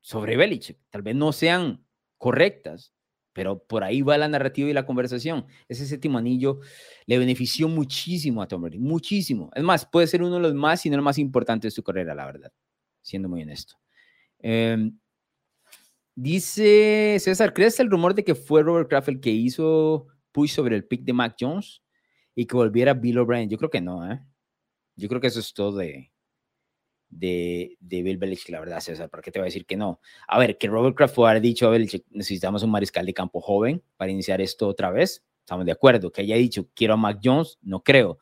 sobre Belichick. Tal vez no sean correctas, pero por ahí va la narrativa y la conversación. Ese séptimo anillo le benefició muchísimo a Tom Brady, muchísimo. Es más, puede ser uno de los más, si no el más importante de su carrera, la verdad, siendo muy honesto. Em, dice César, ¿crees el rumor de que fue Robert Kraft el que hizo push sobre el pick de Mac Jones y que volviera Bill O'Brien? Yo creo que no, ¿eh? Yo creo que eso es todo de, de, de Bill Belichick, la verdad, César, ¿para qué te voy a decir que no? A ver, que Robert Kraft haber dicho a Belichick, necesitamos un mariscal de campo joven para iniciar esto otra vez, estamos de acuerdo. Que haya dicho, quiero a Mac Jones, no creo.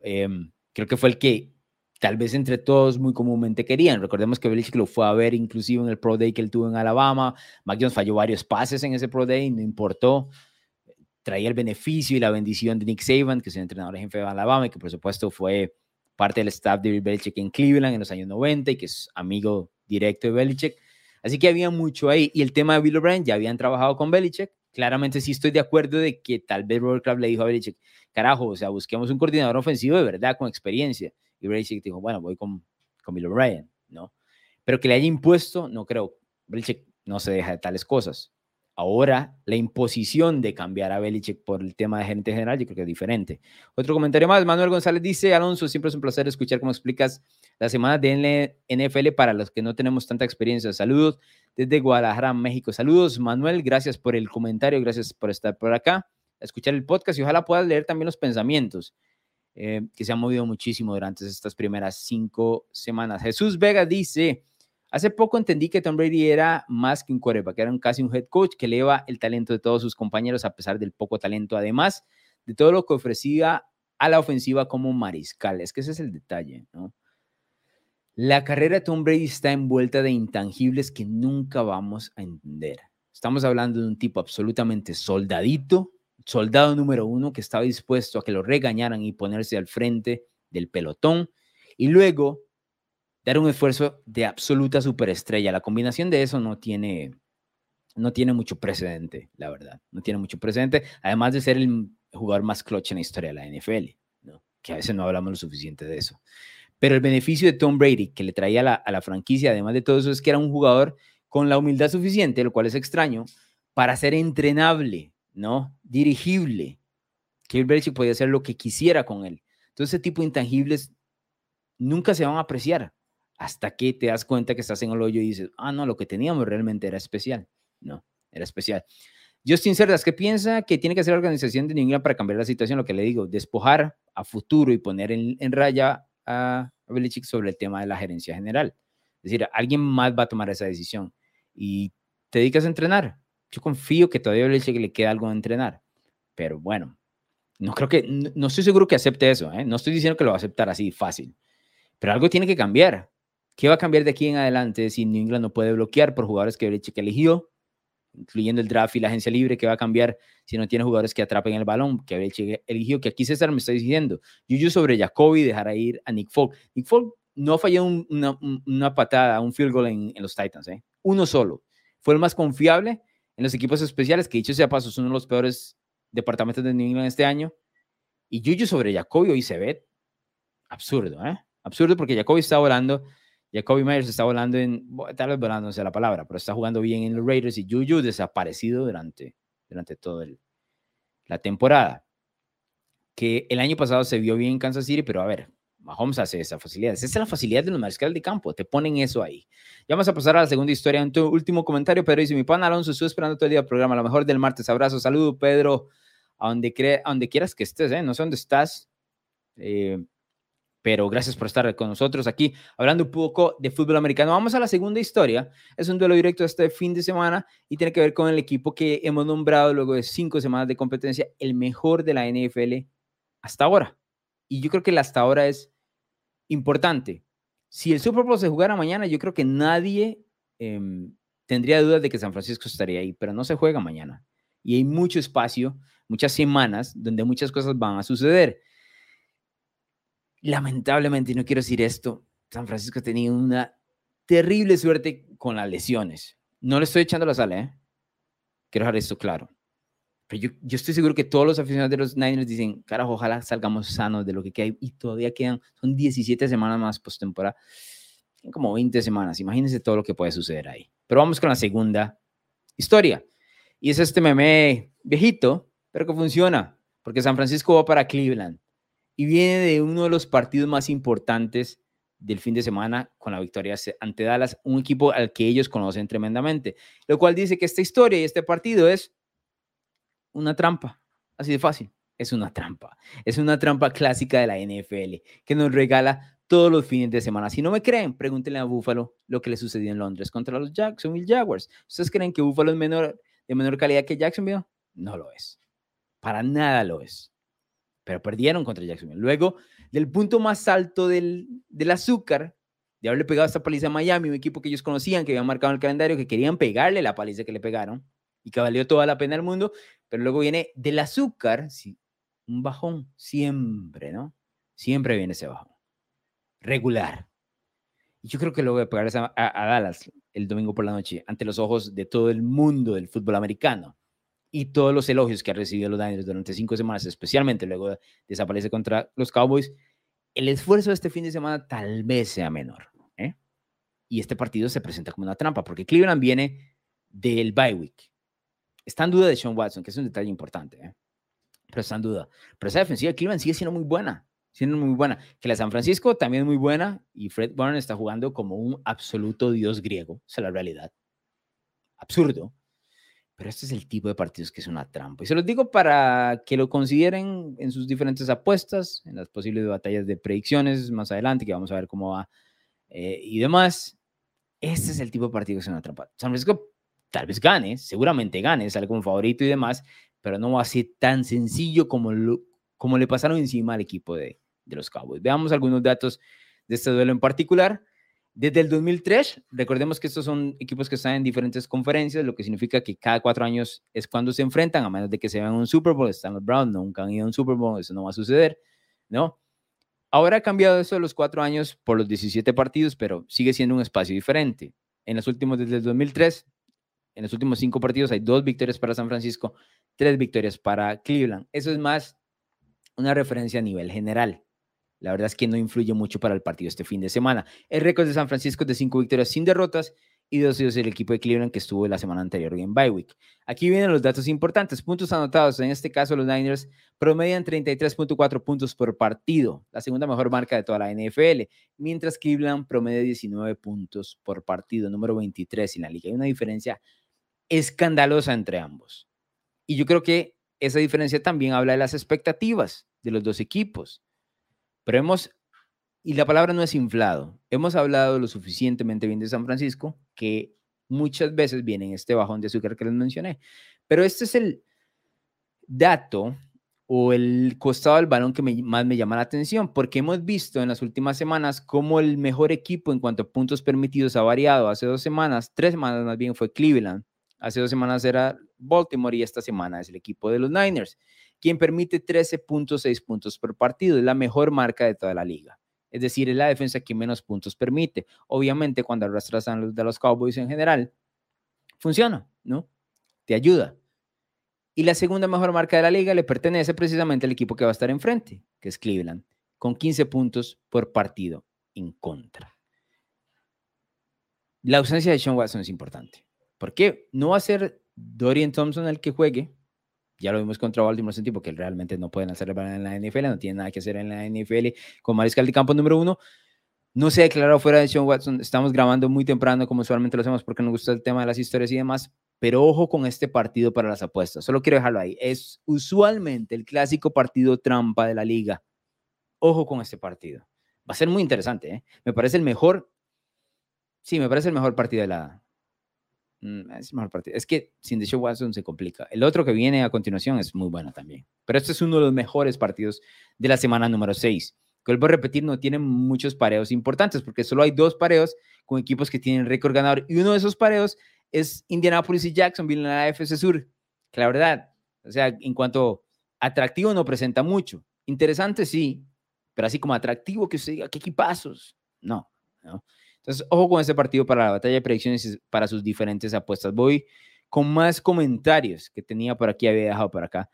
Em, creo que fue el que tal vez entre todos muy comúnmente querían. Recordemos que Belichick lo fue a ver inclusive en el Pro Day que él tuvo en Alabama. Mac Jones falló varios pases en ese Pro Day, no importó. Traía el beneficio y la bendición de Nick Saban, que es el entrenador jefe de Alabama y que por supuesto fue parte del staff de Belichick en Cleveland en los años 90 y que es amigo directo de Belichick. Así que había mucho ahí. Y el tema de Bill O'Brien, ya habían trabajado con Belichick. Claramente sí estoy de acuerdo de que tal vez Robert Kraft le dijo a Belichick, carajo, o sea, busquemos un coordinador ofensivo de verdad, con experiencia. Y Belichick dijo, bueno, voy con, con Bill O'Brien, ¿no? Pero que le haya impuesto, no creo. Belichick no se deja de tales cosas. Ahora, la imposición de cambiar a Belichick por el tema de gerente general, yo creo que es diferente. Otro comentario más, Manuel González dice, Alonso, siempre es un placer escuchar cómo explicas las semanas de NFL para los que no tenemos tanta experiencia. Saludos desde Guadalajara, México. Saludos, Manuel, gracias por el comentario, gracias por estar por acá, escuchar el podcast y ojalá puedas leer también los pensamientos eh, que se han movido muchísimo durante estas primeras cinco semanas. Jesús Vega dice, Hace poco entendí que Tom Brady era más que un quarterback, era casi un head coach que eleva el talento de todos sus compañeros a pesar del poco talento, además de todo lo que ofrecía a la ofensiva como mariscal. Es que ese es el detalle, ¿no? La carrera de Tom Brady está envuelta de intangibles que nunca vamos a entender. Estamos hablando de un tipo absolutamente soldadito, soldado número uno que estaba dispuesto a que lo regañaran y ponerse al frente del pelotón. Y luego dar un esfuerzo de absoluta superestrella. La combinación de eso no tiene, no tiene mucho precedente, la verdad. No tiene mucho precedente, además de ser el jugador más clutch en la historia de la NFL. que a veces no hablamos lo suficiente de eso. Pero el beneficio de Tom Brady que le traía a la, a la franquicia, además de todo eso, es que era un jugador con la humildad suficiente, lo cual es extraño, para ser entrenable, ¿no? Dirigible. Que Belichick podía hacer lo que quisiera con él. Entonces, ese tipo de intangibles nunca se van a apreciar hasta que te das cuenta que estás en el hoyo y dices, ah, no, lo que teníamos realmente era especial. No, era especial. Justin Cerdas, ¿qué piensa que tiene que hacer la organización de New para cambiar la situación? Lo que le digo, despojar a futuro y poner en, raya a, a Belichick sobre el tema de la gerencia general. Es decir, alguien más va a tomar esa decisión y te dedicas a entrenar. Yo confío que todavía Belichick le queda algo de entrenar, pero bueno, no creo que, no, estoy seguro que acepte eso, ¿eh? no estoy diciendo que lo va a aceptar así fácil, pero algo tiene que cambiar. ¿Qué va a cambiar de aquí en adelante si New England no puede bloquear por jugadores que Belichick eligió, incluyendo el draft y la agencia libre? ¿Qué va a cambiar si no tiene jugadores que atrapen el balón que Belichick eligió? Que aquí César me está diciendo, Yuyu sobre Jacoby dejará ir a Nick Folk. Nick Folk no falló una, una, patada, un field goal en, en los Titans, ¿eh? uno solo. Fue el más confiable en los equipos especiales, que dicho sea paso, es uno de los peores departamentos de New England este año. Y Yuyu sobre Jacoby hoy se ve absurdo, ¿eh? Absurdo porque Jacoby está volando, Jacoby Myers está volando en, tal vez volando, no sé la palabra, pero está jugando bien en los Raiders y Juju desaparecido durante, durante toda la temporada. Que el año pasado se vio bien en Kansas City, pero a ver, Mahomes hace esa facilidad. Esa es la facilidad de los mariscales de campo. Te ponen eso ahí. Ya vamos a pasar a la segunda historia. Tu último comentario, Pedro dice: Mi pan Alonso, estoy esperando todo el día el programa. Lo mejor del martes. Abrazo, saludo, Pedro. A donde, cre a donde quieras que estés, ¿eh? No sé dónde estás. Eh, pero gracias por estar con nosotros aquí hablando un poco de fútbol americano. Vamos a la segunda historia. Es un duelo directo este fin de semana y tiene que ver con el equipo que hemos nombrado luego de cinco semanas de competencia el mejor de la NFL hasta ahora. Y yo creo que el hasta ahora es importante. Si el Super Bowl se jugara mañana, yo creo que nadie em, tendría dudas de que San Francisco estaría ahí, pero no se juega mañana. Y hay mucho espacio, muchas semanas donde muchas cosas van a suceder. Lamentablemente, no quiero decir esto, San Francisco ha tenido una terrible suerte con las lesiones. No le estoy echando la sala, ¿eh? Quiero dejar esto claro. Pero yo, estoy seguro que todos los aficionados de los Niners dicen, carajo, ojalá salgamos sanos de lo que queda. Y todavía quedan, son 17 semanas más postemporada. Como 20 semanas. Imagínense todo lo que puede suceder ahí. Pero vamos con la segunda historia. Y es este meme viejito, pero que funciona. Porque San Francisco va para Cleveland. Y viene de uno de los partidos más importantes del fin de semana con la victoria ante Dallas, un equipo al que ellos conocen tremendamente. Lo cual dice que esta historia y este partido es una trampa, así de fácil. Es una trampa. Es una trampa clásica de la NFL que nos regala todos los fines de semana. Si no me creen, pregúntenle a Buffalo lo que le sucedió en Londres contra los Jacksonville Jaguars. ¿Ustedes creen que Buffalo es menor, de menor calidad que Jacksonville? No lo es. Para nada lo es. Pero perdieron contra Jacksonville. Luego, del punto más alto del, del azúcar, de haberle pegado esta paliza a Miami, un equipo que ellos conocían, que habían marcado en el calendario, que querían pegarle la paliza que le pegaron, y que valió toda la pena del mundo, pero luego viene del azúcar, sí, un bajón, siempre, ¿no? Siempre viene ese bajón. Regular. Y yo creo que luego de pegar a, a, Dallas el domingo por la noche, ante los ojos de todo el mundo del fútbol americano, y todos los elogios que ha recibido los Niners durante cinco semanas, especialmente luego de desaparece contra los Cowboys, el esfuerzo de este fin de semana tal vez sea menor. ¿eh? Y este partido se presenta como una trampa, porque Cleveland viene del bye week. Está en duda de Sean Watson, que es un detalle importante, ¿eh? pero está en duda. Pero esa defensiva de Cleveland sigue siendo muy buena, siendo muy buena. Que la San Francisco también es muy buena y Fred Warren está jugando como un absoluto dios griego, esa es la realidad. Absurdo. Pero este es el tipo de partidos que es una trampa. Y se los digo para que lo consideren en sus diferentes apuestas, en las posibles batallas de predicciones más adelante, que vamos a ver cómo va eh, y demás. Este es el tipo de partido que es una trampa. San Francisco tal vez gane, seguramente gane, sale como favorito y demás, pero no va a ser tan sencillo como, como le pasaron encima al equipo de, de los Cowboys. Veamos algunos datos de este duelo en particular. Desde el 2003, recordemos que estos son equipos que están en diferentes conferencias, lo que significa que cada cuatro años es cuando se enfrentan, a menos de que se vean un Super Bowl. Están los Browns, nunca han ido a un Super Bowl, eso no va a suceder, ¿no? Ahora ha cambiado eso de los cuatro años por los 17 partidos, pero sigue siendo un espacio diferente. En los últimos, desde el 2003, en los últimos cinco partidos hay dos victorias para San Francisco, tres victorias para Cleveland. Eso es más una referencia a nivel general, la verdad es que no influye mucho para el partido este fin de semana. El récord de San Francisco es de cinco victorias sin derrotas y dos es el equipo de Cleveland que estuvo la semana anterior en bye week. Aquí vienen los datos importantes. Puntos anotados. En este caso, los Niners promedian 33.4 puntos por partido, la segunda mejor marca de toda la NFL, mientras Cleveland promedia 19 puntos por partido, número 23 en la liga. Hay una diferencia escandalosa entre ambos. Y yo creo que esa diferencia también habla de las expectativas de los dos equipos. Pero hemos y la palabra no es inflado. Hemos hablado lo suficientemente bien de San Francisco que muchas veces viene en este bajón de azúcar que les mencioné. Pero este es el dato o el costado del balón que más me llama la atención, porque hemos visto en las últimas semanas cómo el mejor equipo en cuanto a puntos permitidos ha variado. Hace dos semanas, tres semanas más bien, fue Cleveland. Hace dos semanas era Baltimore y esta semana es el equipo de los Niners, quien permite 13.6 puntos por partido. Es la mejor marca de toda la liga. Es decir, es la defensa que menos puntos permite. Obviamente, cuando arrastras a los de los Cowboys en general, funciona, ¿no? Te ayuda. Y la segunda mejor marca de la liga le pertenece precisamente al equipo que va a estar enfrente, que es Cleveland, con 15 puntos por partido en contra. La ausencia de Sean Watson es importante. ¿Por qué? No va a ser Dorian Thompson el que juegue, ya lo vimos contra Baltimore hace tiempo que realmente no pueden hacer en la NFL, no tienen nada que hacer en la NFL con mariscal de campo número uno. No se ha declarado fuera de Sean Watson. Estamos grabando muy temprano, como usualmente lo hacemos, porque nos gusta el tema de las historias y demás. Pero ojo con este partido para las apuestas. Solo quiero dejarlo ahí. Es usualmente el clásico partido trampa de la liga. Ojo con este partido. Va a ser muy interesante. ¿eh? Me parece el mejor. Sí, me parece el mejor partido de la, Mm, es mejor partido. Es que sin Deshaun Watson se complica. El otro que viene a continuación es muy bueno también. Pero este es uno de los mejores partidos de la semana número 6. Vuelvo a repetir, no tienen muchos pareos importantes porque solo hay dos pareos con equipos que tienen récord ganador. Y uno de esos pareos es Indianapolis y Jacksonville en la AFC Sur. Que la verdad, o sea, en cuanto atractivo no presenta mucho. Interesante sí, pero así como atractivo que se diga, ¿qué equipazos? No, no. Entonces, ojo con este partido para la batalla de predicciones para sus diferentes apuestas. Voy con más comentarios que tenía por aquí, había dejado por acá.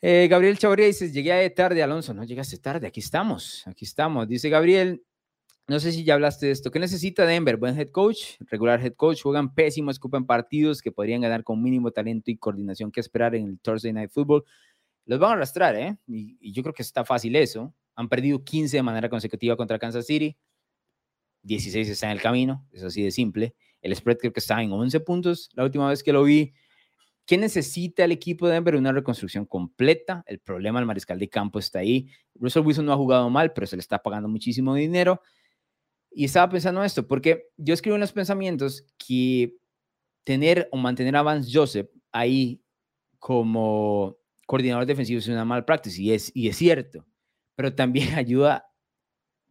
Eh, Gabriel Chavarría dice, llegué tarde, Alonso. No llegaste tarde, aquí estamos, aquí estamos. Dice Gabriel, no sé si ya hablaste de esto. ¿Qué necesita Denver? Buen head coach, regular head coach, juegan pésimo, escupen partidos que podrían ganar con mínimo talento y coordinación que esperar en el Thursday Night Football. Los van a arrastrar, ¿eh? Y, y yo creo que está fácil eso. Han perdido 15 de manera consecutiva contra Kansas City. 16 está en el camino, es así de simple. El spread creo que está en 11 puntos la última vez que lo vi. ¿Qué necesita el equipo de Denver? Una reconstrucción completa. El problema del mariscal de campo está ahí. Russell Wilson no ha jugado mal, pero se le está pagando muchísimo dinero. Y estaba pensando esto, porque yo escribo en los pensamientos que tener o mantener a Vance Joseph ahí como coordinador defensivo es una mala práctica, y es, y es cierto, pero también ayuda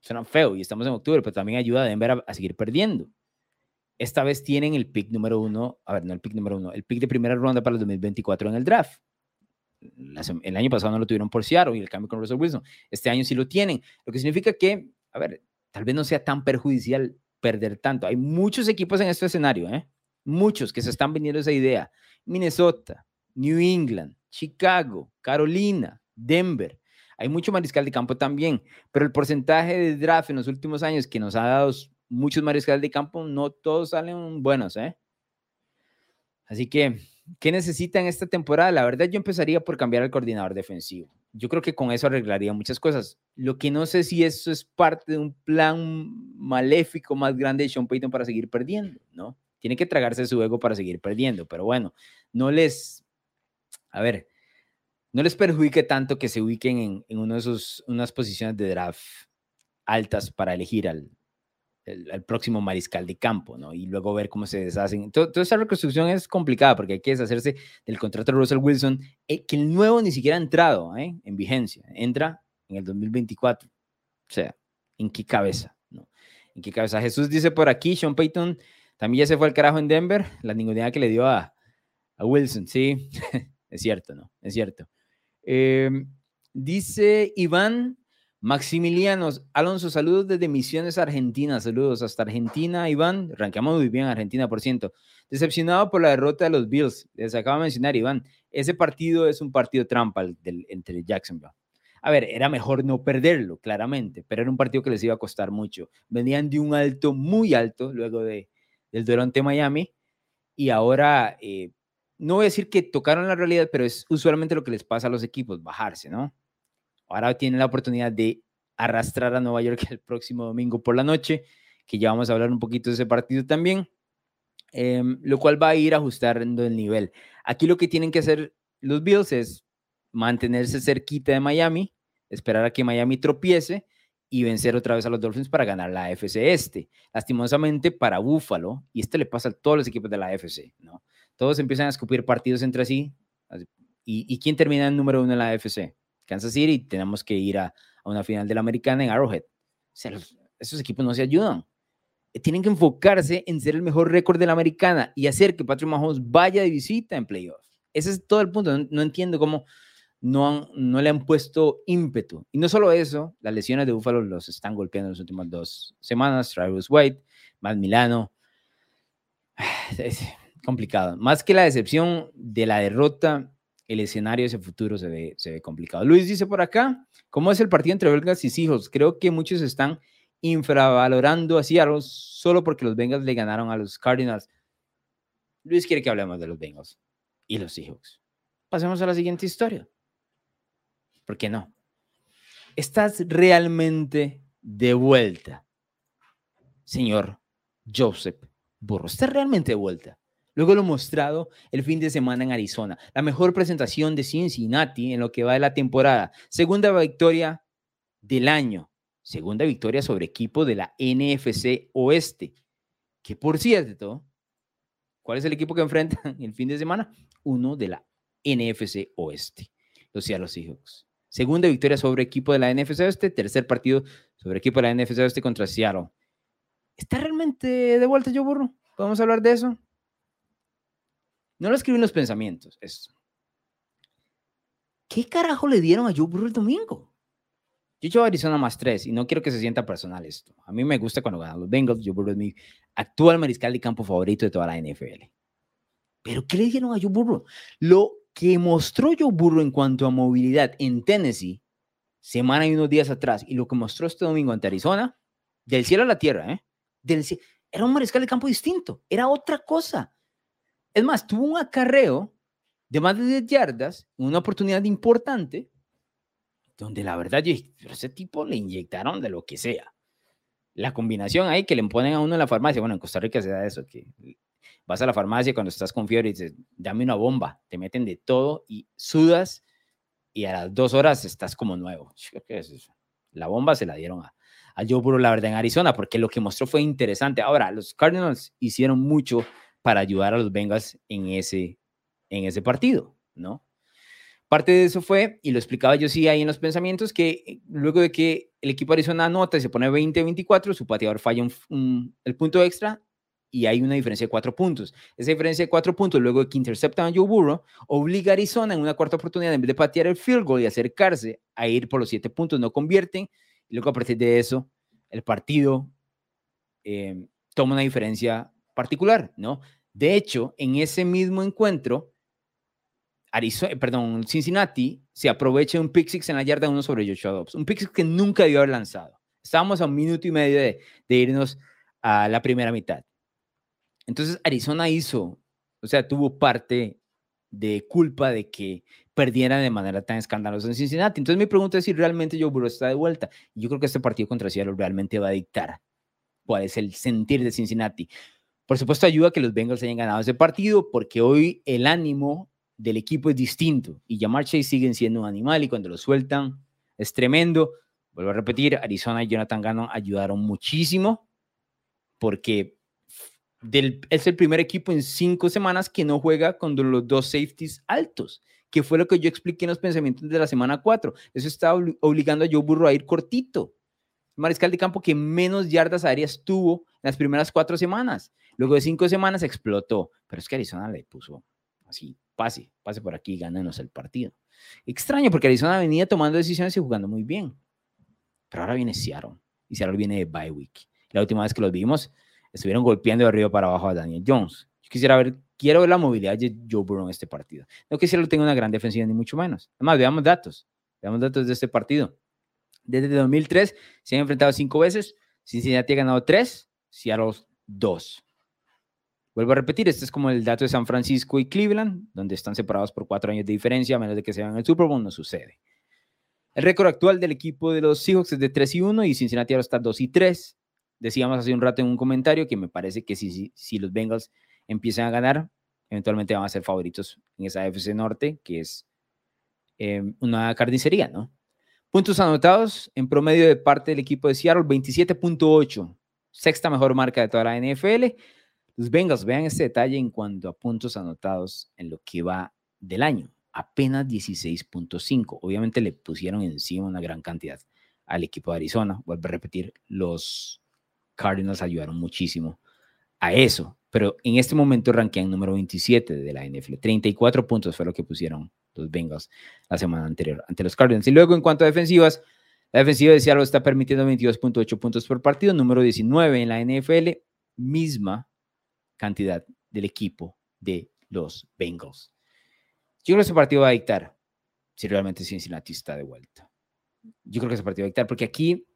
suena feo y estamos en octubre, pero también ayuda a Denver a, seguir perdiendo. Esta vez tienen el pick número uno, a ver, no el pick número uno, el pick de primera ronda para el 2024 en el draft. el año pasado no lo tuvieron por Seattle y el cambio con Russell Wilson. Este año sí lo tienen, lo que significa que, a ver, tal vez no sea tan perjudicial perder tanto. Hay muchos equipos en este escenario, ¿eh? Muchos que se están vendiendo esa idea. Minnesota, New England, Chicago, Carolina, Denver. Hay mucho mariscal de campo también, pero el porcentaje de draft en los últimos años que nos ha dado muchos mariscales de campo, no todos salen buenos, ¿eh? Así que, ¿qué necesitan esta temporada? La verdad, yo empezaría por cambiar al coordinador defensivo. Yo creo que con eso arreglaría muchas cosas. Lo que no sé si eso es parte de un plan maléfico más grande de Sean Payton para seguir perdiendo, ¿no? Tiene que tragarse su ego para seguir perdiendo, pero bueno, no les, a ver, no les perjudique tanto que se ubiquen en, uno de esos, unas posiciones de draft altas para elegir al, al próximo mariscal de campo, ¿no? Y luego ver cómo se deshacen. toda esa reconstrucción es complicada porque hay que deshacerse del contrato de Russell Wilson, eh, que el nuevo ni siquiera ha entrado ¿eh? en vigencia. Entra en el 2024. O sea, ¿en qué cabeza? ¿En qué cabeza? Jesús dice por aquí, Sean Payton también ya se fue al carajo en Denver, la ninguna que le dio a, a Wilson, sí, es cierto, ¿no? Es cierto. Em, dice Iván Maximilianos, Alonso, saludos desde Misiones, Argentina. Saludos hasta Argentina, Iván. Arrancamos muy bien, Argentina, por ciento. Decepcionado por la derrota de los Bills. Les acaba de mencionar, Iván. Ese partido es un partido trampa del, entre Jacksonville. A ver, era mejor no perderlo, claramente, pero era un partido que les iba a costar mucho. Venían de un alto muy alto luego de, del duelo ante Miami y ahora, eh, no voy a decir que tocaron la realidad, pero es usualmente lo que les pasa a los equipos, bajarse, ¿no? Ahora tienen la oportunidad de arrastrar a Nueva York el próximo domingo por la noche, que ya vamos a hablar un poquito de ese partido también, em, lo cual va a ir ajustando el nivel. Aquí lo que tienen que hacer los Bills es mantenerse cerquita de Miami, esperar a que Miami tropiece y vencer otra vez a los Dolphins para ganar la AFC este. Lastimosamente para Buffalo, y esto le pasa a todos los equipos de la AFC, ¿no? Todos empiezan a escupir partidos entre sí. ¿Y, quién termina en número uno en la AFC? Kansas City, tenemos que ir a, una final de la americana en Arrowhead. esos equipos no se ayudan. Eh, tienen que enfocarse en ser el mejor récord de la americana y hacer que Patrick Mahomes vaya de visita en playoffs. Ese es todo el punto. no entiendo cómo no, le han puesto ímpetu. Y no solo eso, las lesiones de Búfalo los están golpeando en las últimas dos semanas. Travis White, Matt Milano. Complicado. Más que la decepción de la derrota, el escenario de ese futuro se ve, se ve complicado. Luis dice por acá, ¿cómo es el partido entre Bengals y Seahawks? Creo que muchos están infravalorando a Seattle solo porque los Bengals le ganaron a los Cardinals. Luis quiere que hablemos de los Bengals y los Seahawks. Pasemos a la siguiente historia. ¿Por qué no? ¿Estás realmente de vuelta, señor Joseph Burro? ¿Estás realmente de vuelta? Luego lo mostrado el fin de semana en Arizona. La mejor presentación de Cincinnati en lo que va de la temporada. Segunda victoria del año. Segunda victoria sobre equipo de la NFC Oeste. Que por cierto, ¿cuál es el equipo que enfrentan el fin de semana? Uno de la NFC Oeste. Los Seattle Seahawks. Segunda victoria sobre equipo de la NFC Oeste. Tercer partido sobre equipo de la NFC Oeste contra Seattle. ¿Está realmente de vuelta Joe Burro? ¿Podemos hablar de eso? No lo escribí en los pensamientos, esto. ¿Qué carajo le dieron a Joe Burro el domingo? Yo llevo Arizona más tres y no quiero que se sienta personal esto. A mí me gusta cuando ganan los Bengals. Joe Burrow es mi actual mariscal de campo favorito de toda la NFL. Pero ¿qué le dieron a Joe Burrow? Lo que mostró Joe Burrow en cuanto a movilidad en Tennessee, semana y unos días atrás, y lo que mostró este domingo ante Arizona, del cielo a la tierra, ¿eh? Del era un mariscal de campo distinto, era otra cosa. Es más, tuvo un acarreo de más de 10 yardas, una oportunidad importante, donde la verdad, yo, ese tipo le inyectaron de lo que sea. La combinación ahí que le ponen a uno en la farmacia, bueno, en Costa Rica se da eso, que vas a la farmacia cuando estás con fiebre y dices, dame una bomba, te meten de todo y sudas y a las dos horas estás como nuevo. ¿Qué? La bomba se la dieron a, a Joe Burrow, la verdad, en Arizona, porque lo que mostró fue interesante. Ahora, los Cardinals hicieron mucho para ayudar a los Bengals en ese, en ese partido, ¿no? Parte de eso fue, y lo explicaba yo sí ahí en los pensamientos, que eh, luego de que el equipo Arizona anota y se pone 20-24, su pateador falla el punto extra y hay una diferencia de cuatro puntos. Esa diferencia de cuatro puntos, luego de que interceptan a Joe Burrow, obliga a Arizona en una cuarta oportunidad, en vez de patear el field goal y acercarse a ir por los siete puntos, no convierten. Y luego a partir de eso, el partido em, toma una diferencia particular, ¿no? De hecho, en ese mismo encuentro, Arizona, perdón, Cincinnati se aprovecha un pick six en la yarda uno sobre Joshua Dobbs, un pick six que nunca debió haber lanzado. Estábamos a un minuto y medio de irnos a la primera mitad. Entonces Arizona hizo, o sea, tuvo parte de culpa de que perdiera de manera tan escandalosa en Cincinnati. Entonces mi pregunta es si realmente Joe Burrow está de vuelta. Yo creo que este partido contra Seattle realmente va a dictar cuál es el sentir de Cincinnati. Por supuesto ayuda que los Bengals hayan ganado ese partido porque hoy el ánimo del equipo es distinto y Jamar Chase siguen siendo un animal y cuando lo sueltan es tremendo. Vuelvo a repetir, Arizona y Jonathan Gannon ayudaron muchísimo porque es el primer equipo en cinco semanas que no juega con los dos safeties altos, que fue lo que yo expliqué en los pensamientos de la semana 4. Eso está obligando a Joe Burrow a ir cortito. Mariscal de campo que menos yardas aéreas tuvo en las primeras cuatro semanas. Luego de cinco semanas explotó. Pero es que Arizona le puso así, pase, pase por aquí, gánanos el partido. Extraño porque Arizona venía tomando decisiones y jugando muy bien. Pero ahora viene Seattle. Y Seattle viene de bye week. La última vez que los vimos, estuvieron golpeando de arriba para abajo a Daniel Jones. Quisiera ver, quiero ver la movilidad de Joe Burrow en este partido. No que tenga una gran defensiva, ni mucho menos. Además, veamos datos. Veamos datos de este partido. Desde 2003 se han enfrentado cinco veces. Cincinnati ha ganado tres, Seattle dos. Vuelvo a repetir, este es como el dato de San Francisco y Cleveland, donde están separados por cuatro años de diferencia, a menos de que se vean el Super Bowl, no sucede. El récord actual del equipo de los Seahawks es de 3 y 1 y Cincinnati ahora está 2 y 3. Decíamos hace un rato en un comentario que me parece que si, los Bengals empiezan a ganar, eventualmente van a ser favoritos en esa FC Norte, que es em, una carnicería, ¿no? Puntos anotados en promedio de parte del equipo de Seattle, 27.8, sexta mejor marca de toda la NFL. Los Bengals, vean este detalle en cuanto a puntos anotados en lo que va del año apenas 16.5. Obviamente le pusieron encima una gran cantidad al equipo de Arizona. Vuelvo a repetir, los Cardinals ayudaron muchísimo a eso. Pero en este momento rankean número 27 de la NFL. 34 puntos fue lo que pusieron los Bengals la semana anterior ante los Cardinals. Y luego en cuanto a defensivas, la defensiva de Seattle está permitiendo 22.8 puntos por partido, número 19 en la NFL, misma cantidad del equipo de los Bengals. Yo creo que ese partido va a dictar si realmente Cincinnati está de vuelta. Yo creo que ese partido va a dictar, porque aquí,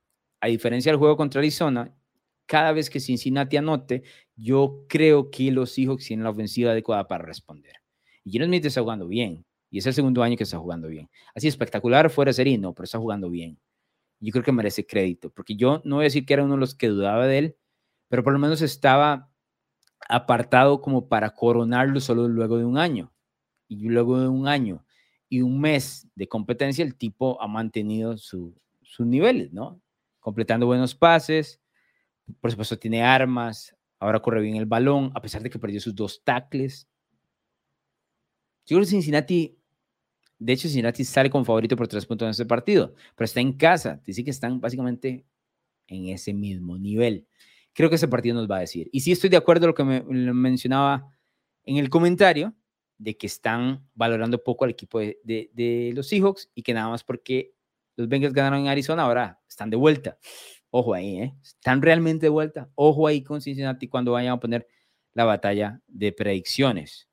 a diferencia del juego contra Arizona, cada vez que Cincinnati anote, yo creo que los Seahawks tienen la ofensiva adecuada para responder. Y Gino Smith está jugando bien, y es el segundo año que está jugando bien. Así espectacular fuera de serie, no, pero está jugando bien. Yo creo que merece crédito, porque yo no voy a decir que era uno de los que dudaba de él, pero por lo menos estaba apartado como para coronarlo solo luego de un año y luego de un año y un mes de competencia, el tipo ha mantenido sus niveles, ¿no? Completando buenos pases, por supuesto tiene armas, ahora corre bien el balón, a pesar de que perdió sus dos tackles. Yo creo que Cincinnati, de hecho Cincinnati sale como favorito por tres puntos en este partido, pero está en casa, dice que están básicamente en ese mismo nivel. Creo que ese partido nos va a decir. Y sí estoy de acuerdo con lo que me, mencionaba en el comentario, de que están valorando poco al equipo de, los Seahawks y que nada más porque los Bengals ganaron en Arizona, ahora están de vuelta. Ojo ahí, ¿eh? Están realmente de vuelta. Ojo ahí con Cincinnati cuando vayan a poner la batalla de predicciones.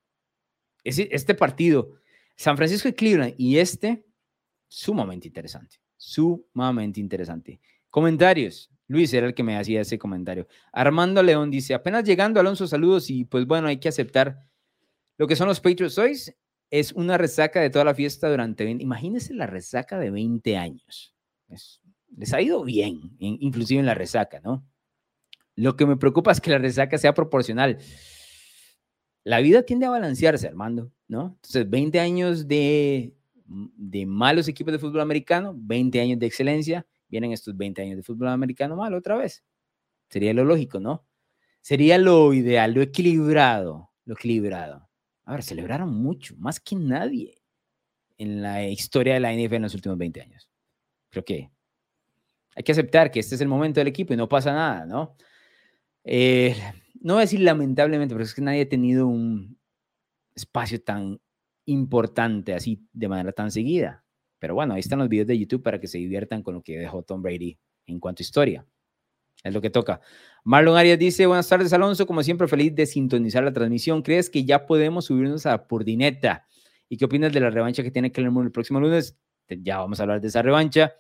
Este partido, San Francisco y Cleveland, y este, sumamente interesante. Sumamente interesante. Comentarios. Luis era el que me hacía ese comentario. Armando León dice, apenas llegando, Alonso, saludos y pues bueno, hay que aceptar lo que son los Patriots hoy es una resaca de toda la fiesta durante 20, imagínense la resaca de 20 años. les ha ido bien, inclusive en la resaca, ¿no? Lo que me preocupa es que la resaca sea proporcional. La vida tiende a balancearse, Armando, ¿no? Entonces, 20 años de, de malos equipos de fútbol americano, 20 años de excelencia, vienen estos 20 años de fútbol americano malo otra vez. Sería lo lógico, ¿no? Sería lo ideal, lo equilibrado, lo equilibrado. A ver, celebraron mucho, más que nadie en la historia de la NFL en los últimos 20 años. Creo que hay que aceptar que este es el momento del equipo y no pasa nada, ¿no? Eh, no voy a decir lamentablemente, pero es que nadie ha tenido un espacio tan importante así de manera tan seguida. Pero bueno, ahí están los videos de YouTube para que se diviertan con lo que dejó Tom Brady en cuanto a historia. Es lo que toca. Marlon Arias dice, buenas tardes Alonso, como siempre feliz de sintonizar la transmisión. ¿Crees que ya podemos subirnos a Purdineta? ¿Y qué opinas de la revancha que tiene Kellerman el próximo lunes? Ya vamos a hablar de esa revancha.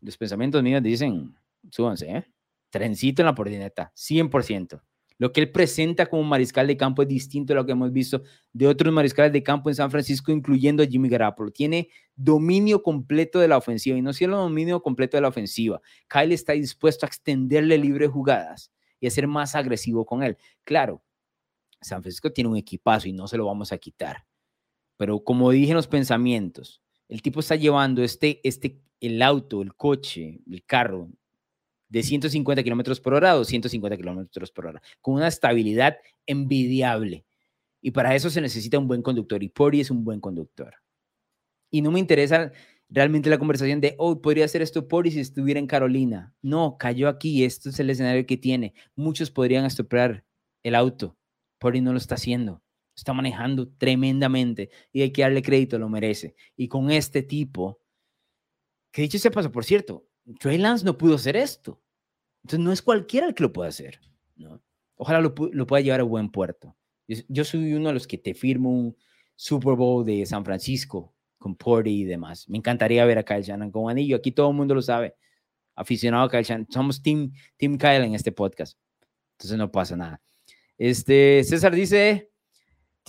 Los pensamientos míos dicen, súbanse, ¿eh? Trencito en la Purdineta, 100%. Lo que él presenta como mariscal de campo es distinto a lo que hemos visto de otros mariscales de campo en San Francisco, incluyendo a Jimmy Garoppolo. Tiene dominio completo de la ofensiva y no solo dominio completo de la ofensiva. Kyle está dispuesto a extenderle libre jugadas y a ser más agresivo con él. Claro, San Francisco tiene un equipazo y no se lo vamos a quitar. Pero como dije en los pensamientos, el tipo está llevando este, este, el auto, el coche, el carro, de 150 kilómetros por hora a 250 kilómetros por hora, con una estabilidad envidiable. Y para eso se necesita un buen conductor y Pori es un buen conductor. Y no me interesa realmente la conversación de, oh, podría hacer esto Pori si estuviera en Carolina. No, cayó aquí, esto es el escenario que tiene. Muchos podrían estropear el auto. Pori no lo está haciendo. Está manejando tremendamente y hay que darle crédito, lo merece. Y con este tipo, que dicho sea paso, por cierto, Trey Lance no pudo hacer esto. Entonces no es cualquiera el que lo pueda hacer. ¿no? Ojalá lo, pueda llevar a buen puerto. Yo, soy uno de los que te firmo un Super Bowl de San Francisco con Porty y demás. Me encantaría ver a Kyle Shannon con anillo. Aquí todo el mundo lo sabe. Aficionado a Kyle Shannon. Somos Team, team Kyle en este podcast. Entonces no pasa nada. Este, César dice,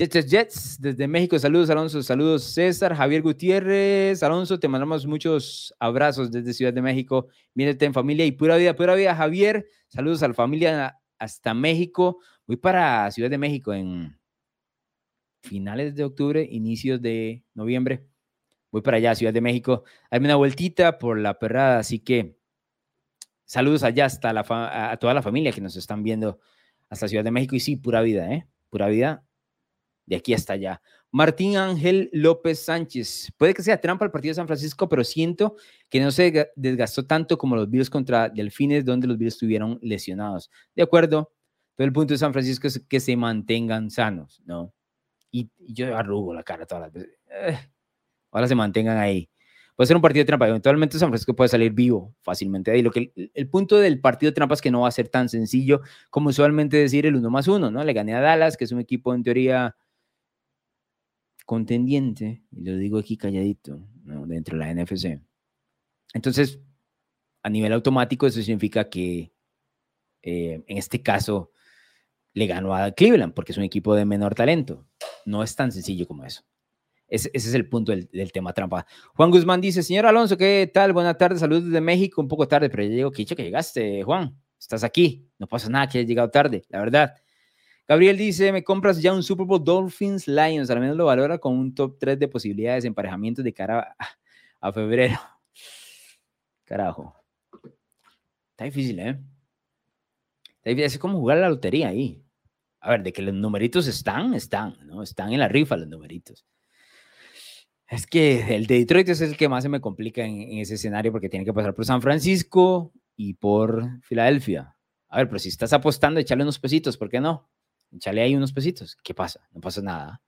Jets, Jets, desde México, saludos Alonso, saludos César, Javier Gutiérrez, Alonso, te mandamos muchos abrazos desde Ciudad de México, mírate en familia y pura vida, pura vida, Javier, saludos a la familia hasta México, voy para Ciudad de México en finales de octubre, inicios de noviembre, voy para allá, Ciudad de México, hazme una vueltita por la perrada, así que saludos allá hasta la a toda la familia que nos están viendo hasta Ciudad de México. Y sí, pura vida, ¿eh? Pura vida de aquí hasta allá. Martín Ángel López Sánchez. Puede que sea trampa el partido de San Francisco, pero siento que no se desgastó tanto como los Bills contra Delfines, donde los Bills estuvieron lesionados. De acuerdo, todo el punto de San Francisco es que se mantengan sanos, ¿no? Y, yo arrugo la cara todas las veces. Eh, ahora se mantengan ahí. Puede ser un partido de trampa. Eventualmente San Francisco puede salir vivo fácilmente. Y lo que, el, punto del partido de trampa es que no va a ser tan sencillo como usualmente decir el uno más uno, ¿no? Le gané a Dallas, que es un equipo en teoría contendiente, y lo digo aquí calladito, dentro de la NFC. Entonces, a nivel automático, eso significa que eh, en este caso le ganó a Cleveland porque es un equipo de menor talento. No es tan sencillo como eso. Ese, es el punto del, tema trampa. Juan Guzmán dice, señor Alonso, ¿qué tal? Buenas tardes, saludos desde México, un poco tarde, pero ya llego, que dicho que llegaste, Juan. Estás aquí, no pasa nada que hayas llegado tarde, la verdad. Gabriel dice, me compras ya un Super Bowl Dolphins Lions, al menos lo valora con un top 3 de posibilidades de emparejamientos de cara a, febrero. Carajo. Está difícil, ¿eh? Está difícil. Es como jugar la lotería ahí. A ver, de que los numeritos están, están, ¿no? Están en la rifa los numeritos. Es que el de Detroit es el que más se me complica en, en ese escenario porque tiene que pasar por San Francisco y por Filadelfia. A ver, pero si estás apostando, échale unos pesitos, ¿por qué no? Échale ahí unos pesitos. ¿Qué pasa? No pasa nada.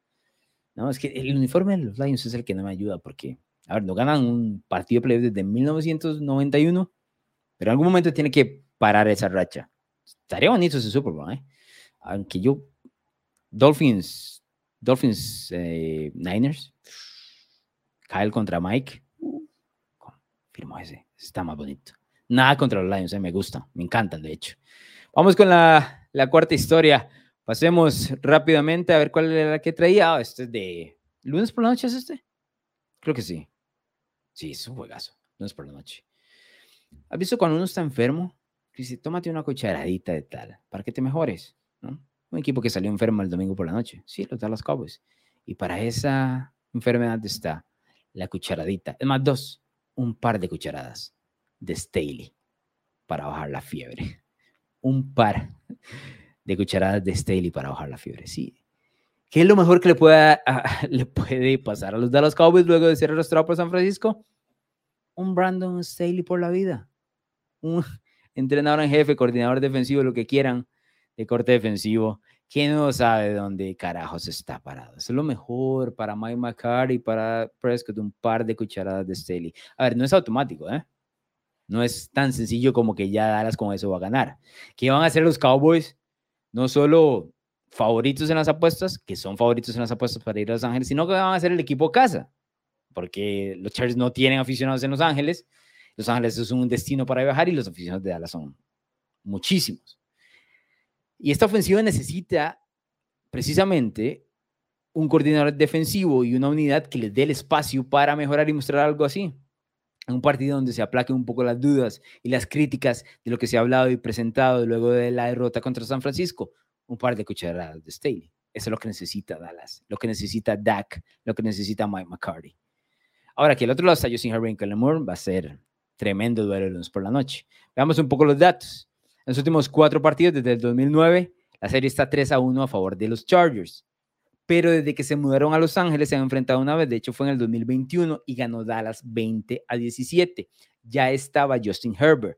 No, es que el uniforme de los Lions es el que no me ayuda porque, a ver, no ganan un partido de playoffs desde 1991, pero en algún momento tiene que parar esa racha. Estaría bonito ese Super Bowl, ¿eh? Aunque yo, Dolphins, Dolphins, eh, Niners, Kyle contra Mike, firmo ese, está más bonito. Nada contra los Lions, eh, me gusta, me encantan, de hecho. Vamos con la, la cuarta historia. Pasemos rápidamente a ver cuál era la que traía. Ah, este es de lunes por la noche, ¿es este? Creo que sí. Sí, es un juegazo. Lunes por la noche. ¿Has visto cuando uno está enfermo? Dice, tómate una cucharadita de tal para que te mejores, ¿no? Un equipo que salió enfermo el domingo por la noche. Sí, los Dallas Cowboys. Y para esa enfermedad está la cucharadita. Es más, dos. Un par de cucharadas de Staley para bajar la fiebre. Un par de cucharadas de Staley para bajar la fiebre. Sí. ¿Qué es lo mejor que le, pueda, le puede pasar a los Dallas Cowboys luego de ser arrastrado por San Francisco? Un Brandon Staley por la vida. Un entrenador en jefe, coordinador defensivo, lo que quieran, de corte defensivo, que no sabe dónde carajos está parado. Eso es lo mejor para Mike McCarthy y para Prescott, un par de cucharadas de Staley. A ver, no es automático, ¿eh? No es tan sencillo como que ya Dallas con eso va a ganar. ¿Qué van a hacer los Cowboys? No solo favoritos en las apuestas, que son favoritos en las apuestas para ir a Los Ángeles, sino que van a ser el equipo casa, porque los Chargers no tienen aficionados en Los Ángeles. Los Ángeles es un destino para viajar y los aficionados de Dallas son muchísimos. Y esta ofensiva necesita precisamente un coordinador defensivo y una unidad que les dé el espacio para mejorar y mostrar algo así. Un partido donde se aplaquen un poco las dudas y las críticas de lo que se ha hablado y presentado luego de la derrota contra San Francisco. Un par de cucharadas de Staley. Eso es lo que necesita Dallas, lo que necesita Dak, lo que necesita Mike McCarthy. Ahora que el otro lado está Justin Herbert y Moore, va a ser tremendo duelo el lunes por la noche. Veamos un poco los datos. En los últimos cuatro partidos desde el 2009, la serie está 3 a 1 a favor de los Chargers pero desde que se mudaron a Los Ángeles se han enfrentado una vez, de hecho fue en el 2021 y ganó Dallas 20 a 17. Ya estaba Justin Herbert,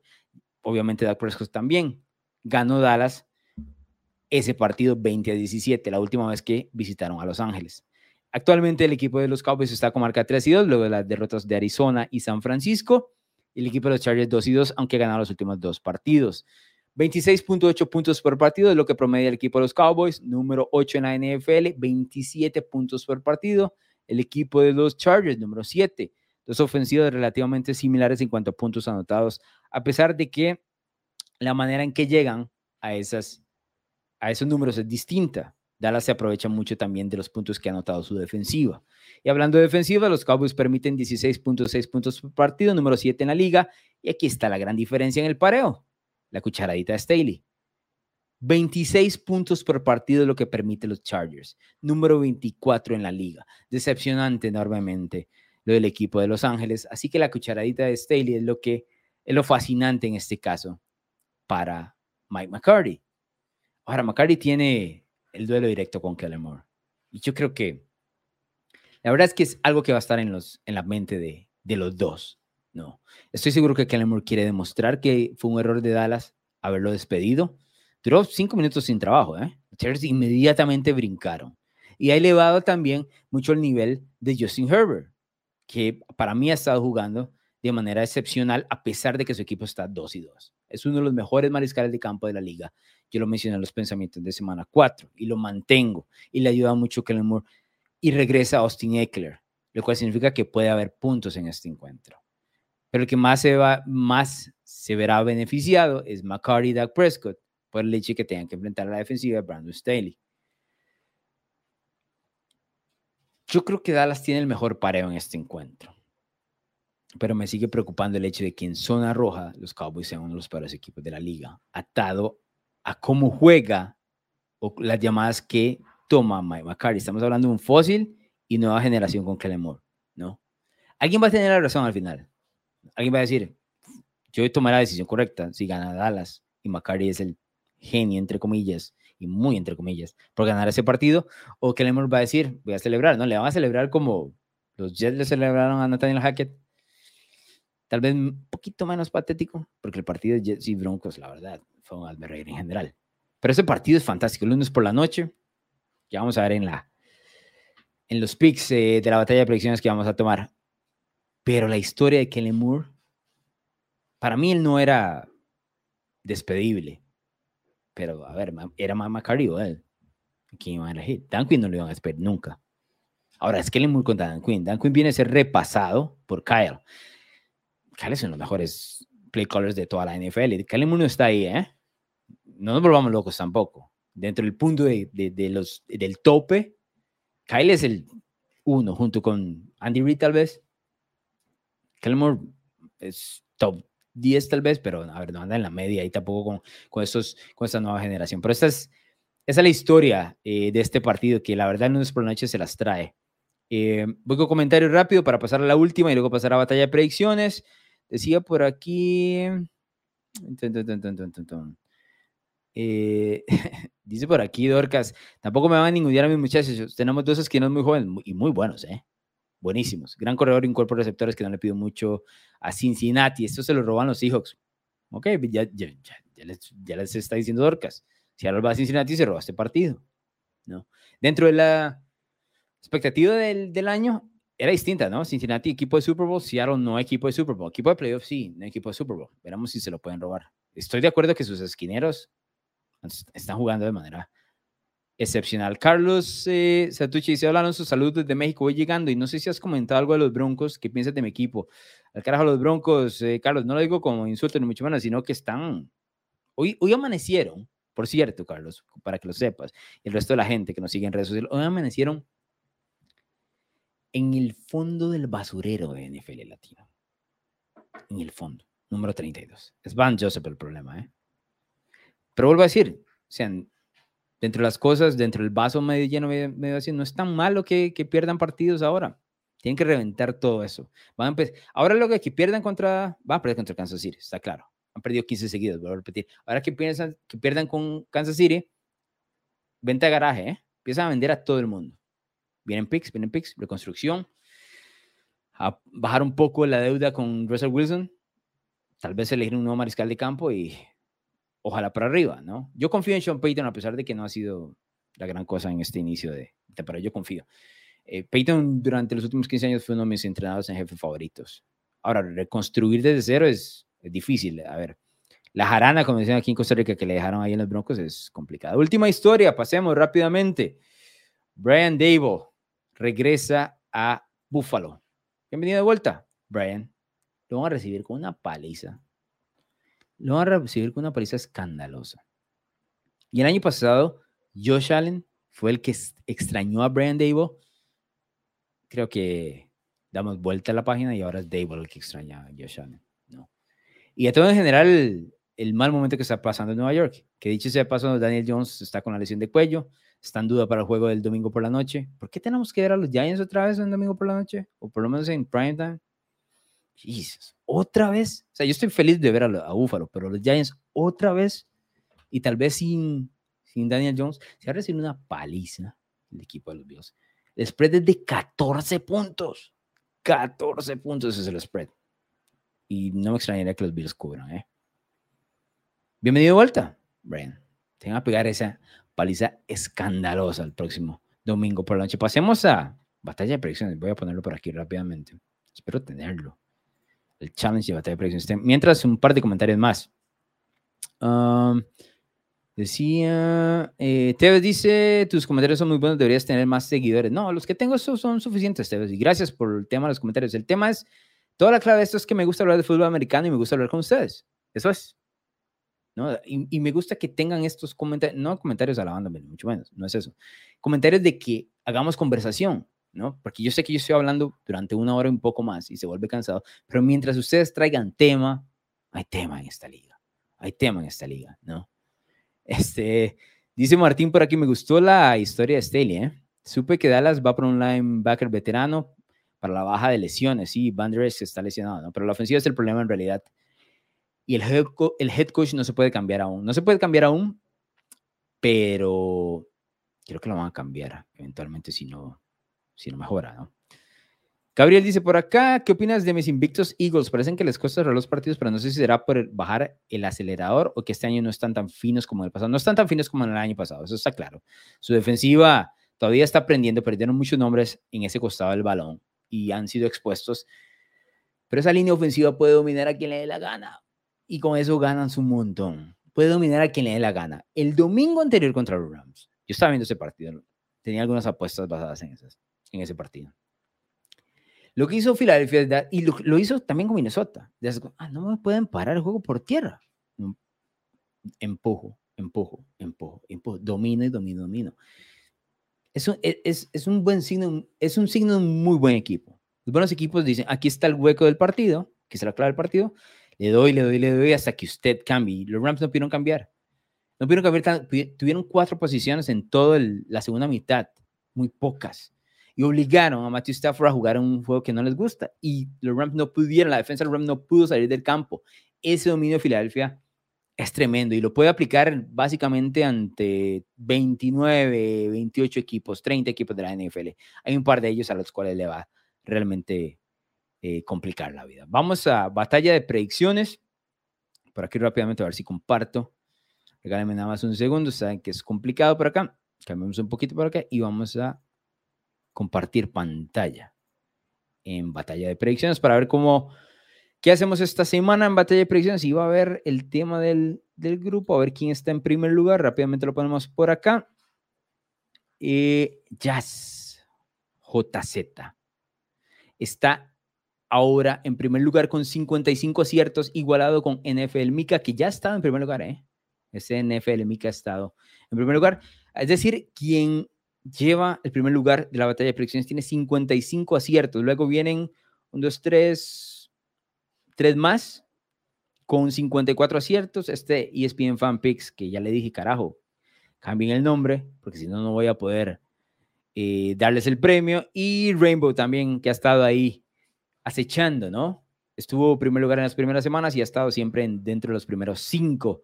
obviamente Dak Prescott también. Ganó Dallas ese partido 20 a 17, la última vez que visitaron a Los Ángeles. Actualmente el equipo de los Cowboys está con marca 3 y 2, luego de las derrotas de Arizona y San Francisco. El equipo de los Chargers 2 y 2, aunque ganaron los últimos dos partidos. 26.8 puntos por partido es lo que promedia el equipo de los Cowboys, número 8 en la NFL, 27 puntos por partido el equipo de los Chargers, número 7. Dos ofensivas relativamente similares en cuanto a puntos anotados, a pesar de que la manera en que llegan a, esas, a esos números es distinta. Dallas se aprovecha mucho también de los puntos que ha anotado su defensiva. Y hablando de defensiva, los Cowboys permiten 16.6 puntos por partido, número 7 en la liga. Y aquí está la gran diferencia en el pareo. La cucharadita de Staley. 26 puntos por partido es lo que permite los Chargers. Número 24 en la liga. Decepcionante enormemente lo del equipo de Los Ángeles. Así que la cucharadita de Staley es lo que es lo fascinante en este caso para Mike McCarty. Ahora, McCarty tiene el duelo directo con Kellen Moore. Y yo creo que la verdad es que es algo que va a estar en, los, en la mente de, de los dos. No, estoy seguro que Kellen Moore quiere demostrar que fue un error de Dallas haberlo despedido. Duró cinco minutos sin trabajo, ¿eh? Los inmediatamente brincaron. Y ha elevado también mucho el nivel de Justin Herbert, que para mí ha estado jugando de manera excepcional a pesar de que su equipo está 2 y 2. Es uno de los mejores mariscales de campo de la liga. Yo lo mencioné en los pensamientos de semana 4 y lo mantengo y le ayuda mucho Kellen Moore y regresa Austin Eckler, lo cual significa que puede haber puntos en este encuentro. Pero el que más se, va, más se verá beneficiado es McCarty y Doug Prescott por el hecho de que tengan que enfrentar a la defensiva de Brandon Staley. Yo creo que Dallas tiene el mejor pareo en este encuentro pero me sigue preocupando el hecho de que en zona roja los Cowboys sean uno de los peores equipos de la liga, atado a cómo juega o las llamadas que toma Mike McCarthy. Estamos hablando de un fósil y nueva generación con Kellen Moore, ¿no? Alguien va a tener la razón al final. Alguien va a decir, yo tomar la decisión correcta si gana Dallas y McCarthy es el genio, entre comillas, y muy entre comillas, por ganar ese partido, o Moore va a decir, voy a celebrar, ¿no? Le van a celebrar como los Jets le celebraron a Nathaniel Hackett Tal vez un poquito menos patético, porque el partido de Jets y Broncos, la verdad, fue un albergue en general. Pero ese partido es fantástico. El lunes por la noche, ya vamos a ver en, la, en los picks eh, de la batalla de predicciones que vamos a tomar. Pero la historia de Kellen Moore, para mí él no era despedible. Pero, a ver, era más McCarty o él. ¿Quién iba a elegir? Dan Quinn no lo iban a despedir nunca. Ahora, es Kellen Moore contra Dan Quinn. Dan Quinn viene a ser repasado por Kyle. Kyle es uno de los mejores play callers de toda la NFL. Kyle Moore no está ahí, ¿eh? No nos volvamos locos tampoco. Dentro del punto de, de, los, del tope, Kyle es el uno, junto con Andy Reid tal vez. Kyle Moore es top 10 tal vez, pero a ver, no anda en la media y tampoco con, con, estos, con esta nueva generación. Pero esta es, esa es la historia eh, de este partido, que la verdad no es por la noche se las trae. Eh, voy con comentario rápido para pasar a la última y luego pasar a batalla de predicciones. Decía por aquí. Eh, dice por aquí Dorcas, tampoco me van a ningunear a mis muchachos. Tenemos dos esquinos muy jóvenes y muy buenos, ¿eh? Buenísimos. Gran corredor y un cuerpo de receptores que no le pido mucho a Cincinnati. Esto se lo roban los Seahawks. Ok, ya, ya, ya, les, ya les, está diciendo Dorcas. Si ahora va a Cincinnati, se roba este partido. ¿no? Dentro de la expectativa del, del año, era distinta, ¿no? Cincinnati, equipo de Super Bowl, Seattle no equipo de Super Bowl. Equipo de playoff, sí, no equipo de Super Bowl. Veremos si se lo pueden robar. Estoy de acuerdo que sus esquineros están jugando de manera excepcional. Carlos eh, Satucci dice: Hola Alonso, saludos desde México. Voy llegando y no sé si has comentado algo de los Broncos. ¿Qué piensas de mi equipo? Al carajo, los Broncos, eh, Carlos, no lo digo como insulto ni mucho menos, sino que están. Hoy, hoy amanecieron, por cierto, Carlos, para que lo sepas, y el resto de la gente que nos sigue en redes sociales, hoy amanecieron en el fondo del basurero de NFL Latino. En el fondo, número 32. Es Van Joseph el problema, ¿eh? Pero vuelvo a decir, o sea, dentro de las cosas, dentro del vaso medio lleno, medio así, no es tan malo que, pierdan partidos ahora. Tienen que reventar todo eso. Van a ahora lo que, que pierdan contra, van a perder contra Kansas City, está claro. Han perdido 15 seguidos, voy a repetir. Ahora que, piensan, que pierdan con Kansas City, venta de garaje, ¿eh? Empiezan a vender a todo el mundo. Vienen picks, vienen picks, reconstrucción. A bajar un poco la deuda con Russell Wilson. Tal vez elegir un nuevo mariscal de campo y ojalá para arriba, ¿no? Yo confío en Sean Payton a pesar de que no ha sido la gran cosa en este inicio de temporada. Yo confío. Eh, Payton durante los últimos 15 años fue uno de mis entrenados en jefe favoritos. Ahora, reconstruir desde cero es, es difícil. A ver, la jarana, como decían aquí en Costa Rica, que le dejaron ahí en los Broncos, es complicada. Última historia, pasemos rápidamente. Brian Dable regresa a Buffalo. Bienvenido de vuelta, Brian. Lo van a recibir con una paliza. Lo van a recibir con una paliza escandalosa. Y el año pasado, Josh Allen fue el que extrañó a Brian Dable. Creo que damos vuelta a la página y ahora es Dable el que extraña a Josh Allen. No. Y a todo en general, el mal momento que está pasando en Nueva York. Que dicho sea paso, Daniel Jones está con la lesión de cuello, está en duda para el juego del domingo por la noche. ¿Por qué tenemos que ver a los Giants otra vez en domingo por la noche? O por lo menos en prime time. Jesus, otra vez. O sea, yo estoy feliz de ver a, a Buffalo, pero los Giants otra vez y tal vez sin, sin Daniel Jones, se ha recibido una paliza el equipo de los Bills. El spread es de 14 puntos. 14 puntos es el spread. Y no me extrañaría que los Bills cubran, ¿eh? Bienvenido de vuelta, Brian. Te van a pegar esa paliza escandalosa el próximo domingo por la noche. Pasemos a batalla de predicciones. Voy a ponerlo por aquí rápidamente. Espero tenerlo. El challenge de batalla de predicciones. Mientras, un par de comentarios más. Um, decía, eh, Tevez dice, tus comentarios son muy buenos, deberías tener más seguidores. No, los que tengo son, son suficientes, Tevez. Y gracias por el tema de los comentarios. El tema es, toda la clave de esto es que me gusta hablar de fútbol americano y me gusta hablar con ustedes. Eso es. ¿no? Y, me gusta que tengan estos comentarios, no comentarios alabándome, mucho menos, no es eso. Comentarios de que hagamos conversación, ¿no? Porque yo sé que yo estoy hablando durante una hora y un poco más y se vuelve cansado, pero mientras ustedes traigan tema, hay tema en esta liga, hay tema en esta liga, ¿no? Este, dice Martín por aquí, me gustó la historia de Staley, ¿eh? Supe que Dallas va por un linebacker veterano para la baja de lesiones, sí, Van está lesionado, ¿no? Pero la ofensiva es el problema en realidad y el head, el head coach no se puede cambiar aún. No se puede cambiar aún, pero creo que lo van a cambiar eventualmente si no, si no mejora, ¿no? Gabriel dice por acá, ¿qué opinas de mis invictos Eagles? Parecen que les cuesta los partidos, pero no sé si será por bajar el acelerador o que este año no están tan finos como el pasado. No están tan finos como en el año pasado, eso está claro. Su defensiva todavía está aprendiendo, perdieron muchos nombres en ese costado del balón y han sido expuestos. Pero esa línea ofensiva puede dominar a quien le dé la gana y con eso ganan su montón. Puede dominar a quien le dé la gana. El domingo anterior contra los Rams, yo estaba viendo ese partido, tenía algunas apuestas basadas en, esas, en ese partido. Lo que hizo Filadelfia, y lo, hizo también con Minnesota, ah, no me pueden parar el juego por tierra. Empujo, empujo, empujo, empujo, domino y domino, domino. Es un, e, es, es un buen signo, es un signo de un muy buen equipo. Los buenos equipos dicen, aquí está el hueco del partido, aquí está la clave del partido, le doy, le doy, le doy hasta que usted cambie. Los Rams no pudieron cambiar. No pudieron cambiar, tuvieron cuatro posiciones en toda la segunda mitad, muy pocas. Y obligaron a Matthew Stafford a jugar un juego que no les gusta. Y los Rams no pudieron, la defensa de los Rams no pudo salir del campo. Ese dominio de Filadelfia es tremendo y lo puede aplicar básicamente ante 29, 28 equipos, 30 equipos de la NFL. Hay un par de ellos a los cuales le va realmente eh, complicar la vida. Vamos a batalla de predicciones. Por aquí rápidamente a ver si comparto. Regálenme nada más un segundo. Saben que es complicado por acá. Cambiamos un poquito por acá y vamos a compartir pantalla en batalla de predicciones para ver cómo, qué hacemos esta semana en batalla de predicciones. Y a ver el tema del, del grupo, a ver quién está en primer lugar. Rápidamente lo ponemos por acá. Eh, Jazz JZ está ahora en primer lugar con 55 aciertos, igualado con NFL Mica, que ya ha estado en primer lugar, ¿eh? Ese NFL Mica ha estado en primer lugar. Es decir, quien lleva el primer lugar de la batalla de predicciones tiene 55 aciertos. Luego vienen un, dos, tres, tres más con 54 aciertos. Este ESPN Fan Picks, que ya le dije, carajo, cambien el nombre, porque si no, no voy a poder eh, darles el premio. Y Rainbow también, que ha estado ahí acechando, ¿no? Estuvo en primer lugar en las primeras semanas y ha estado siempre dentro de los primeros cinco.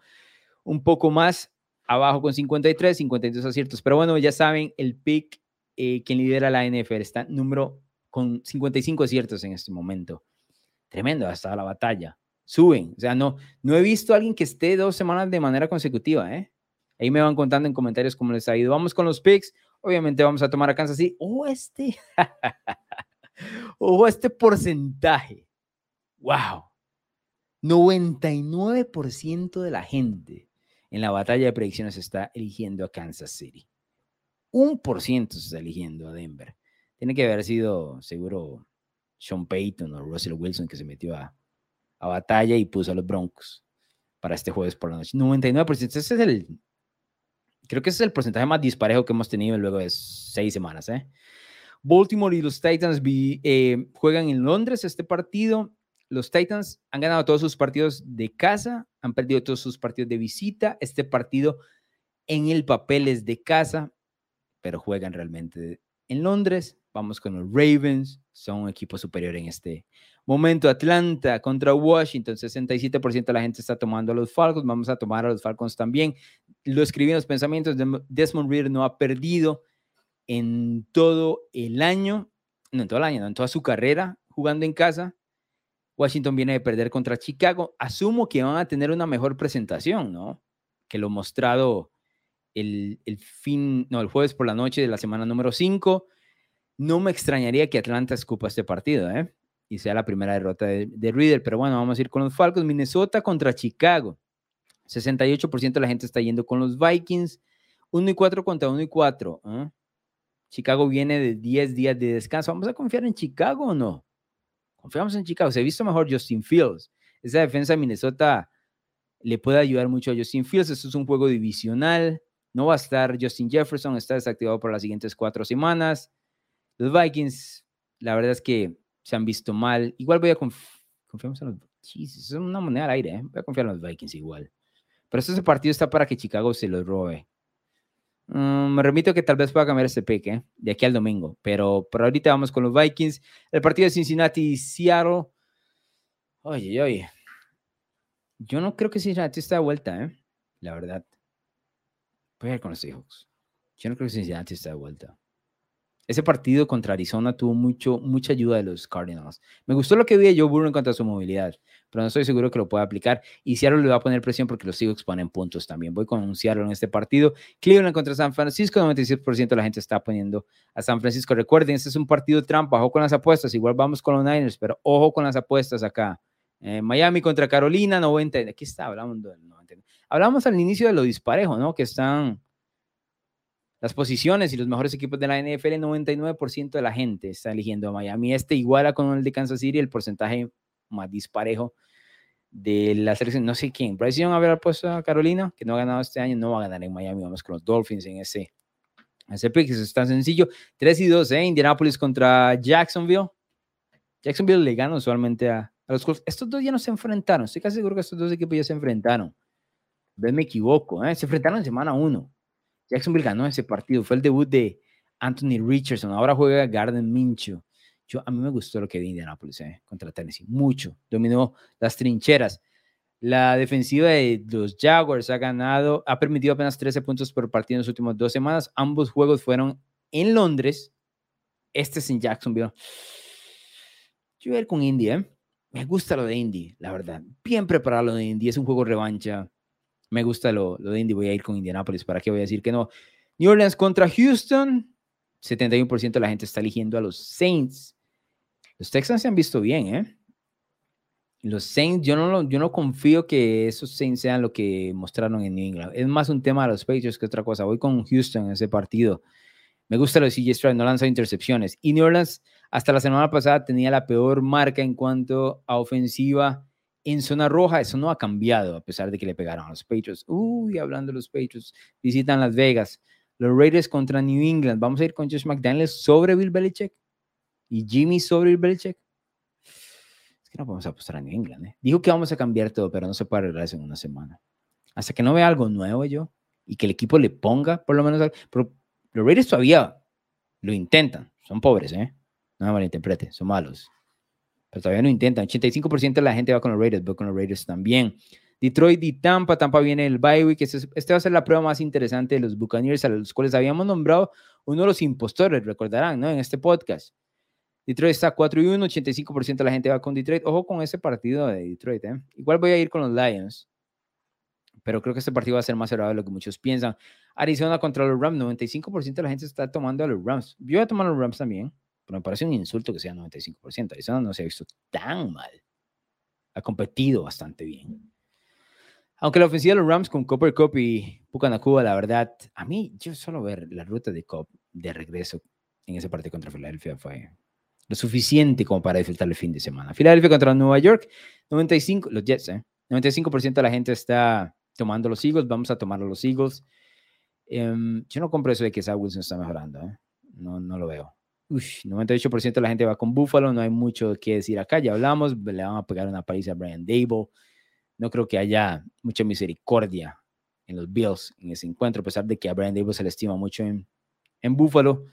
Un poco más abajo con 53, 52 aciertos. Pero bueno, ya saben, el pick, eh, quien lidera la NFL, está número con 55 aciertos en este momento. Tremendo, ha estado la batalla. Suben. O sea, no, no he visto a alguien que esté dos semanas de manera consecutiva, ¿eh? Ahí me van contando en comentarios cómo les ha ido. Vamos con los picks. Obviamente vamos a tomar a Kansas City. Oh, este. Ojo este porcentaje. ¡Wow! 99% de la gente en la batalla de predicciones está eligiendo a Kansas City. Un por ciento se está eligiendo a Denver. Tiene que haber sido seguro Sean Payton o Russell Wilson que se metió a, batalla y puso a los Broncos para este jueves por la noche. 99%. Ese es el, creo que ese es el porcentaje más disparejo que hemos tenido luego de seis semanas. ¿eh? Baltimore y los Titans eh, juegan en Londres este partido. Los Titans han ganado todos sus partidos de casa, han perdido todos sus partidos de visita. Este partido en el papel es de casa, pero juegan realmente en Londres. Vamos con los Ravens, son un equipo superior en este momento. Atlanta contra Washington, 67% de la gente está tomando a los Falcons. Vamos a tomar a los Falcons también. Lo escribí en los pensamientos. Desmond Reader no ha perdido en todo el año, no en todo el año, no, en toda su carrera jugando en casa. Washington viene de perder contra Chicago. Asumo que van a tener una mejor presentación, ¿no? Que lo mostrado el, fin, no, el jueves por la noche de la semana número 5. No me extrañaría que Atlanta escupa este partido, ¿eh? Y sea la primera derrota de, de Reader. Pero bueno, vamos a ir con los Falcons. Minnesota contra Chicago. 68% de la gente está yendo con los Vikings. 1 y 4 contra 1 y 4. ¿eh? Chicago viene de 10 días de descanso. ¿Vamos a confiar en Chicago o no? Confiamos en Chicago. Se ha visto mejor Justin Fields. Esa defensa de Minnesota le puede ayudar mucho a Justin Fields. Esto es un juego divisional. No va a estar Justin Jefferson. Está desactivado por las siguientes cuatro semanas. Los Vikings, la verdad es que se han visto mal. Igual voy a confiar en los Jesus, es una moneda al aire. ¿eh? Voy a confiar en los Vikings igual. Pero este partido está para que Chicago se lo robe. Mm, me remito que tal vez pueda cambiar este pick ¿eh? de aquí al domingo, pero por ahorita vamos con los Vikings. El partido de Cincinnati y Seattle. Oye, oye. Yo no creo que Cincinnati esté de vuelta, ¿eh? La verdad. Voy a ir con los Seahawks. Yo no creo que Cincinnati esté de vuelta. Ese partido contra Arizona tuvo mucho, mucha ayuda de los Cardinals. Me gustó lo que vi de Joe Burrow en cuanto a su movilidad, pero no estoy seguro que lo pueda aplicar. Y Seattle le va a poner presión porque los Seahawks ponen puntos también. Voy con Seattle en este partido. Cleveland contra San Francisco, 96% de la gente está poniendo a San Francisco. Recuerden, este es un partido trampa. Ojo con las apuestas. Igual vamos con los Niners, pero ojo con las apuestas acá. Eh, Miami contra Carolina, 90. Aquí está, hablamos Hablamos al inicio de lo disparejo, ¿no? Que están las posiciones y los mejores equipos de la NFL, el 99% de la gente está eligiendo a Miami. Este iguala con el de Kansas City, el porcentaje más disparejo de la selección. No sé quién. Bryce Young haber puesto a Carolina, que no ha ganado este año, no va a ganar en Miami. Vamos con los Dolphins en ese, ese pick. Es tan sencillo. 3 y 2, ¿eh? Indianapolis contra Jacksonville. Jacksonville le gana usualmente a, los Colts. Estos dos ya no se enfrentaron. Estoy casi seguro que estos dos equipos ya se enfrentaron. Ven, me equivoco. ¿eh? Se enfrentaron en semana 1. Jacksonville ganó ese partido. Fue el debut de Anthony Richardson. Ahora juega Garden Mincho. A mí me gustó lo que vi Indianapolis eh, contra Tennessee. Mucho. Dominó las trincheras. La defensiva de los Jaguars ha ganado, ha permitido apenas 13 puntos por partido en las últimas dos semanas. Ambos juegos fueron en Londres. Este es en Jacksonville. Yo voy a ir con Indy, ¿eh? Me gusta lo de Indy, la verdad. Bien preparado lo de Indy. Es un juego revancha me gusta lo, lo de Indy, voy a ir con Indianapolis, ¿para qué voy a decir que no? New Orleans contra Houston, 71% de la gente está eligiendo a los Saints. Los Texans se han visto bien, ¿eh? Los Saints, yo no, yo no confío que esos Saints sean lo que mostraron en New England. Es más un tema de los Patriots que otra cosa. Voy con Houston en ese partido. Me gusta lo de CJ Stroud, no lanza intercepciones. Y New Orleans hasta la semana pasada tenía la peor marca en cuanto a ofensiva en zona roja, eso no ha cambiado a pesar de que le pegaron a los Patriots. Uy, hablando de los Patriots, visitan Las Vegas. Los Raiders contra New England. Vamos a ir con Josh McDaniels sobre Bill Belichick y Jimmy sobre Bill Belichick. Es que no podemos apostar a New England. ¿eh? Dijo que vamos a cambiar todo, pero no se puede arreglar eso en una semana. Hasta que no vea algo nuevo yo y que el equipo le ponga por lo menos. Pero los Raiders todavía lo intentan. Son pobres, ¿eh? No me malinterprete, son malos pero todavía no intentan. 85% de la gente va con los Raiders, voy con los Raiders también. Detroit y Tampa, Tampa viene el bye week. Este, este va a ser la prueba más interesante de los Buccaneers, a los cuales habíamos nombrado uno de los impostores, recordarán, ¿no? En este podcast. Detroit está 4 y 1, 85% de la gente va con Detroit. Ojo con ese partido de Detroit, ¿eh? Igual voy a ir con los Lions, pero creo que este partido va a ser más cerrado de lo que muchos piensan. Arizona contra los Rams, 95% de la gente está tomando a los Rams. Yo voy a tomar a los Rams también me parece un insulto que sea 95%. Eso no se ha visto tan mal. Ha competido bastante bien. Aunque la ofensiva de los Rams con Copper Cup y Pucanacuba, la verdad, a mí, yo solo ver la ruta de Cop de regreso en ese partido contra Filadelfia fue lo suficiente como para disfrutar el fin de semana. Filadelfia contra Nueva York, 95, los Jets, ¿eh? 95% de la gente está tomando los Eagles, vamos a tomar los Eagles. Em, yo no compro eso de que Zach Wilson está mejorando, ¿eh? no, no lo veo. Uf, 98% de la gente va con Buffalo, no hay mucho que decir acá, ya hablamos, le van a pegar una paliza a Brian Dable. No creo que haya mucha misericordia en los Bills en ese encuentro, a pesar de que a Brian Dable se le estima mucho en, en Buffalo.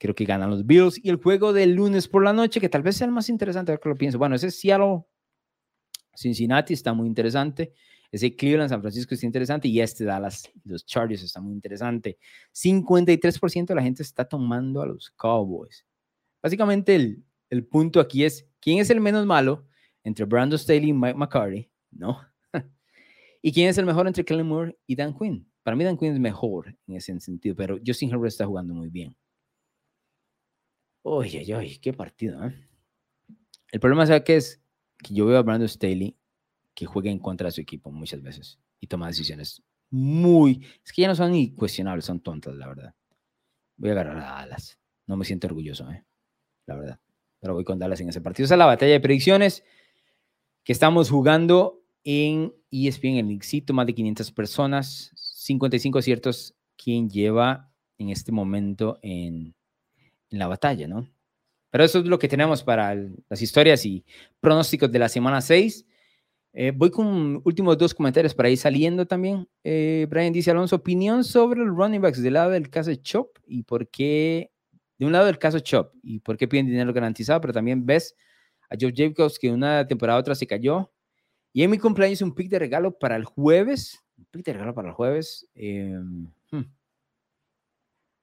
Creo que ganan los Bills. Y el juego del lunes por la noche, que tal vez sea el más interesante, a ver qué lo pienso. Bueno, ese Seattle, Cincinnati está muy interesante. Ese Cleveland, San Francisco está interesante. Y este Dallas, los Chargers está muy interesante. 53% de la gente está tomando a los Cowboys. Básicamente el, el punto aquí es, ¿quién es el menos malo entre Brandon Staley y Mike McCarthy? ¿No? ¿Y quién es el mejor entre Kellen Moore y Dan Quinn? Para mí Dan Quinn es mejor en ese sentido, pero Justin Herbert está jugando muy bien. Oye, oye, qué partido, ¿eh? El problema, ¿sabes qué es? Que yo veo a Brandon Staley que juega en contra de su equipo muchas veces y toma decisiones muy... Es que ya no son ni cuestionables, son tontas, la verdad. Voy a agarrar a Dallas. No me siento orgulloso, ¿eh? La verdad. Pero voy con Dallas en ese partido. Esa es la batalla de predicciones que estamos jugando en ESPN, el éxito, más de 500 personas, 55 aciertos, quien lleva en este momento en en la batalla, ¿no? Pero eso es lo que tenemos para las historias y pronósticos de la semana 6. Eh, voy con últimos dos comentarios para ir saliendo también. Eh, Brian dice, Alonso, opinión sobre los running backs del lado del caso Chop y por qué, de un lado del caso Chop y por qué piden dinero garantizado, pero también ves a Joe Jacobs que una temporada a otra se cayó. Y en mi cumpleaños un pick de regalo para el jueves, un pick de regalo para el jueves. Eh,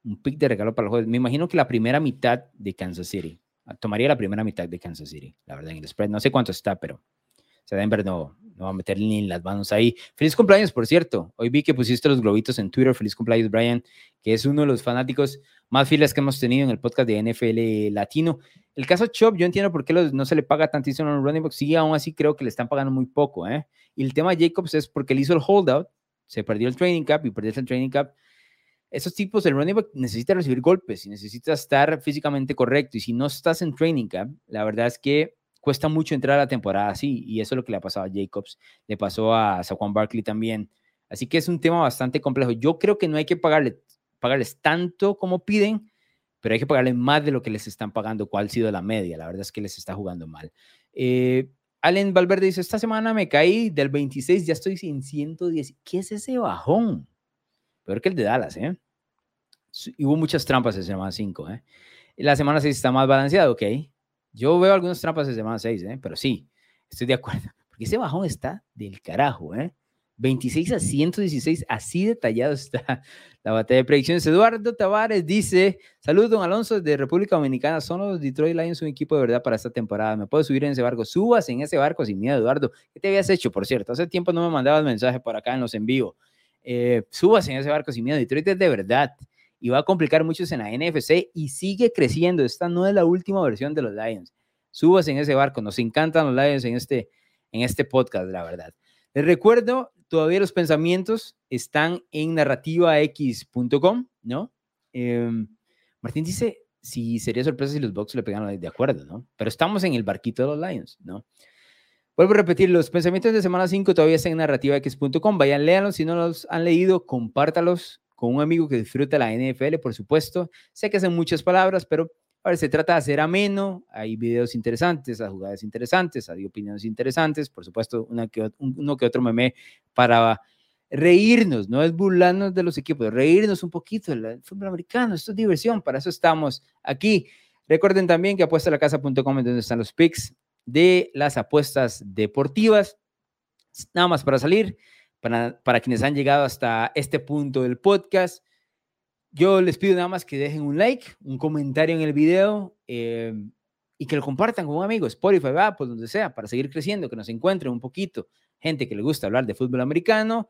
un pick de regalo para los jueves. Me imagino que la primera mitad de Kansas City. Ah, tomaría la primera mitad de Kansas City, la verdad, en el spread. No sé cuánto está, pero o sea, Denver no, no va a meter ni las manos ahí. Feliz cumpleaños, por cierto. Hoy vi que pusiste los globitos en Twitter. Feliz cumpleaños, Brian, que es uno de los fanáticos más fieles que hemos tenido en el podcast de NFL Latino. El caso Chop, yo entiendo por qué no se le paga tantísimo a los running backs. Sí, aún así creo que le están pagando muy poco. ¿eh? Y el tema de Jacobs es porque él hizo el holdout, se perdió el training cap y perdió el training cap esos tipos, el running back necesita recibir golpes y necesita estar físicamente correcto. Y si no estás en training camp, la verdad es que cuesta mucho entrar a la temporada así. Y eso es lo que le ha pasado a Jacobs, le pasó a Saquon Barkley también. Así que es un tema bastante complejo. Yo creo que no hay que pagarle, pagarles tanto como piden, pero hay que pagarles más de lo que les están pagando, cuál ha sido la media. La verdad es que les está jugando mal. Eh, Allen Valverde dice, esta semana me caí del 26, ya estoy en 110. ¿Qué es ese bajón? Peor que el de Dallas, ¿eh? Hubo muchas trampas en semana 5, ¿eh? La semana 6 está más balanceado, ok. Yo veo algunas trampas en semana 6, ¿eh? Pero sí, estoy de acuerdo. Porque ese bajón está del carajo, ¿eh? 26 a 116, así detallado está la batalla de predicciones. Eduardo Tavares dice, saludos don Alonso de República Dominicana, son los Detroit Lions un equipo de verdad para esta temporada, me puedo subir en ese barco, subas en ese barco sin miedo, Eduardo. ¿Qué te habías hecho, por cierto? Hace tiempo no me mandabas mensaje por acá en los en eh, subas en ese barco sin miedo. Detroit es de verdad y va a complicar muchos en la NFC y sigue creciendo. Esta no es la última versión de los Lions. Subas en ese barco. Nos encantan los Lions en este, en este podcast, la verdad. Les recuerdo, todavía los pensamientos están en narrativax.com, ¿no? Em, Martín dice, si sería sorpresa si los Bucks le pegan de acuerdo, ¿no? Pero estamos en el barquito de los Lions, ¿no? Vuelvo a repetir, los pensamientos de semana 5 todavía están en narrativax.com. Vayan, léanlos. Si no los han leído, compártalos con un amigo que disfruta la NFL, por supuesto. Sé que son muchas palabras, pero a ver, se trata de hacer ameno. Hay videos interesantes, hay jugadas interesantes, hay opiniones interesantes. Por supuesto, una que, uno que otro meme para reírnos, no es burlarnos de los equipos, reírnos un poquito del fútbol americano. Esto es diversión, para eso estamos aquí. Recuerden también que apuestalacasa.com es donde están los picks de las apuestas deportivas. Nada más para salir, para, para quienes han llegado hasta este punto del podcast. Yo les pido nada más que dejen un like, un comentario en el video eh, y que lo compartan con un amigo, Spotify, Apple, donde sea, para seguir creciendo, que nos encuentren un poquito gente que le gusta hablar de fútbol americano.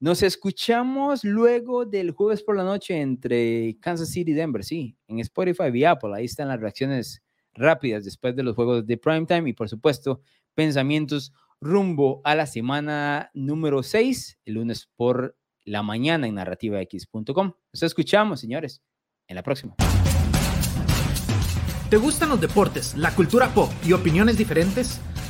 Nos escuchamos luego del jueves por la noche entre Kansas City y Denver, sí, en Spotify y Apple. Ahí están las reacciones rápidas después de los juegos de primetime y por supuesto pensamientos rumbo a la semana número 6, el lunes por la mañana en narrativax.com. Nos escuchamos, señores, en la próxima. ¿Te gustan los deportes, la cultura pop y opiniones diferentes?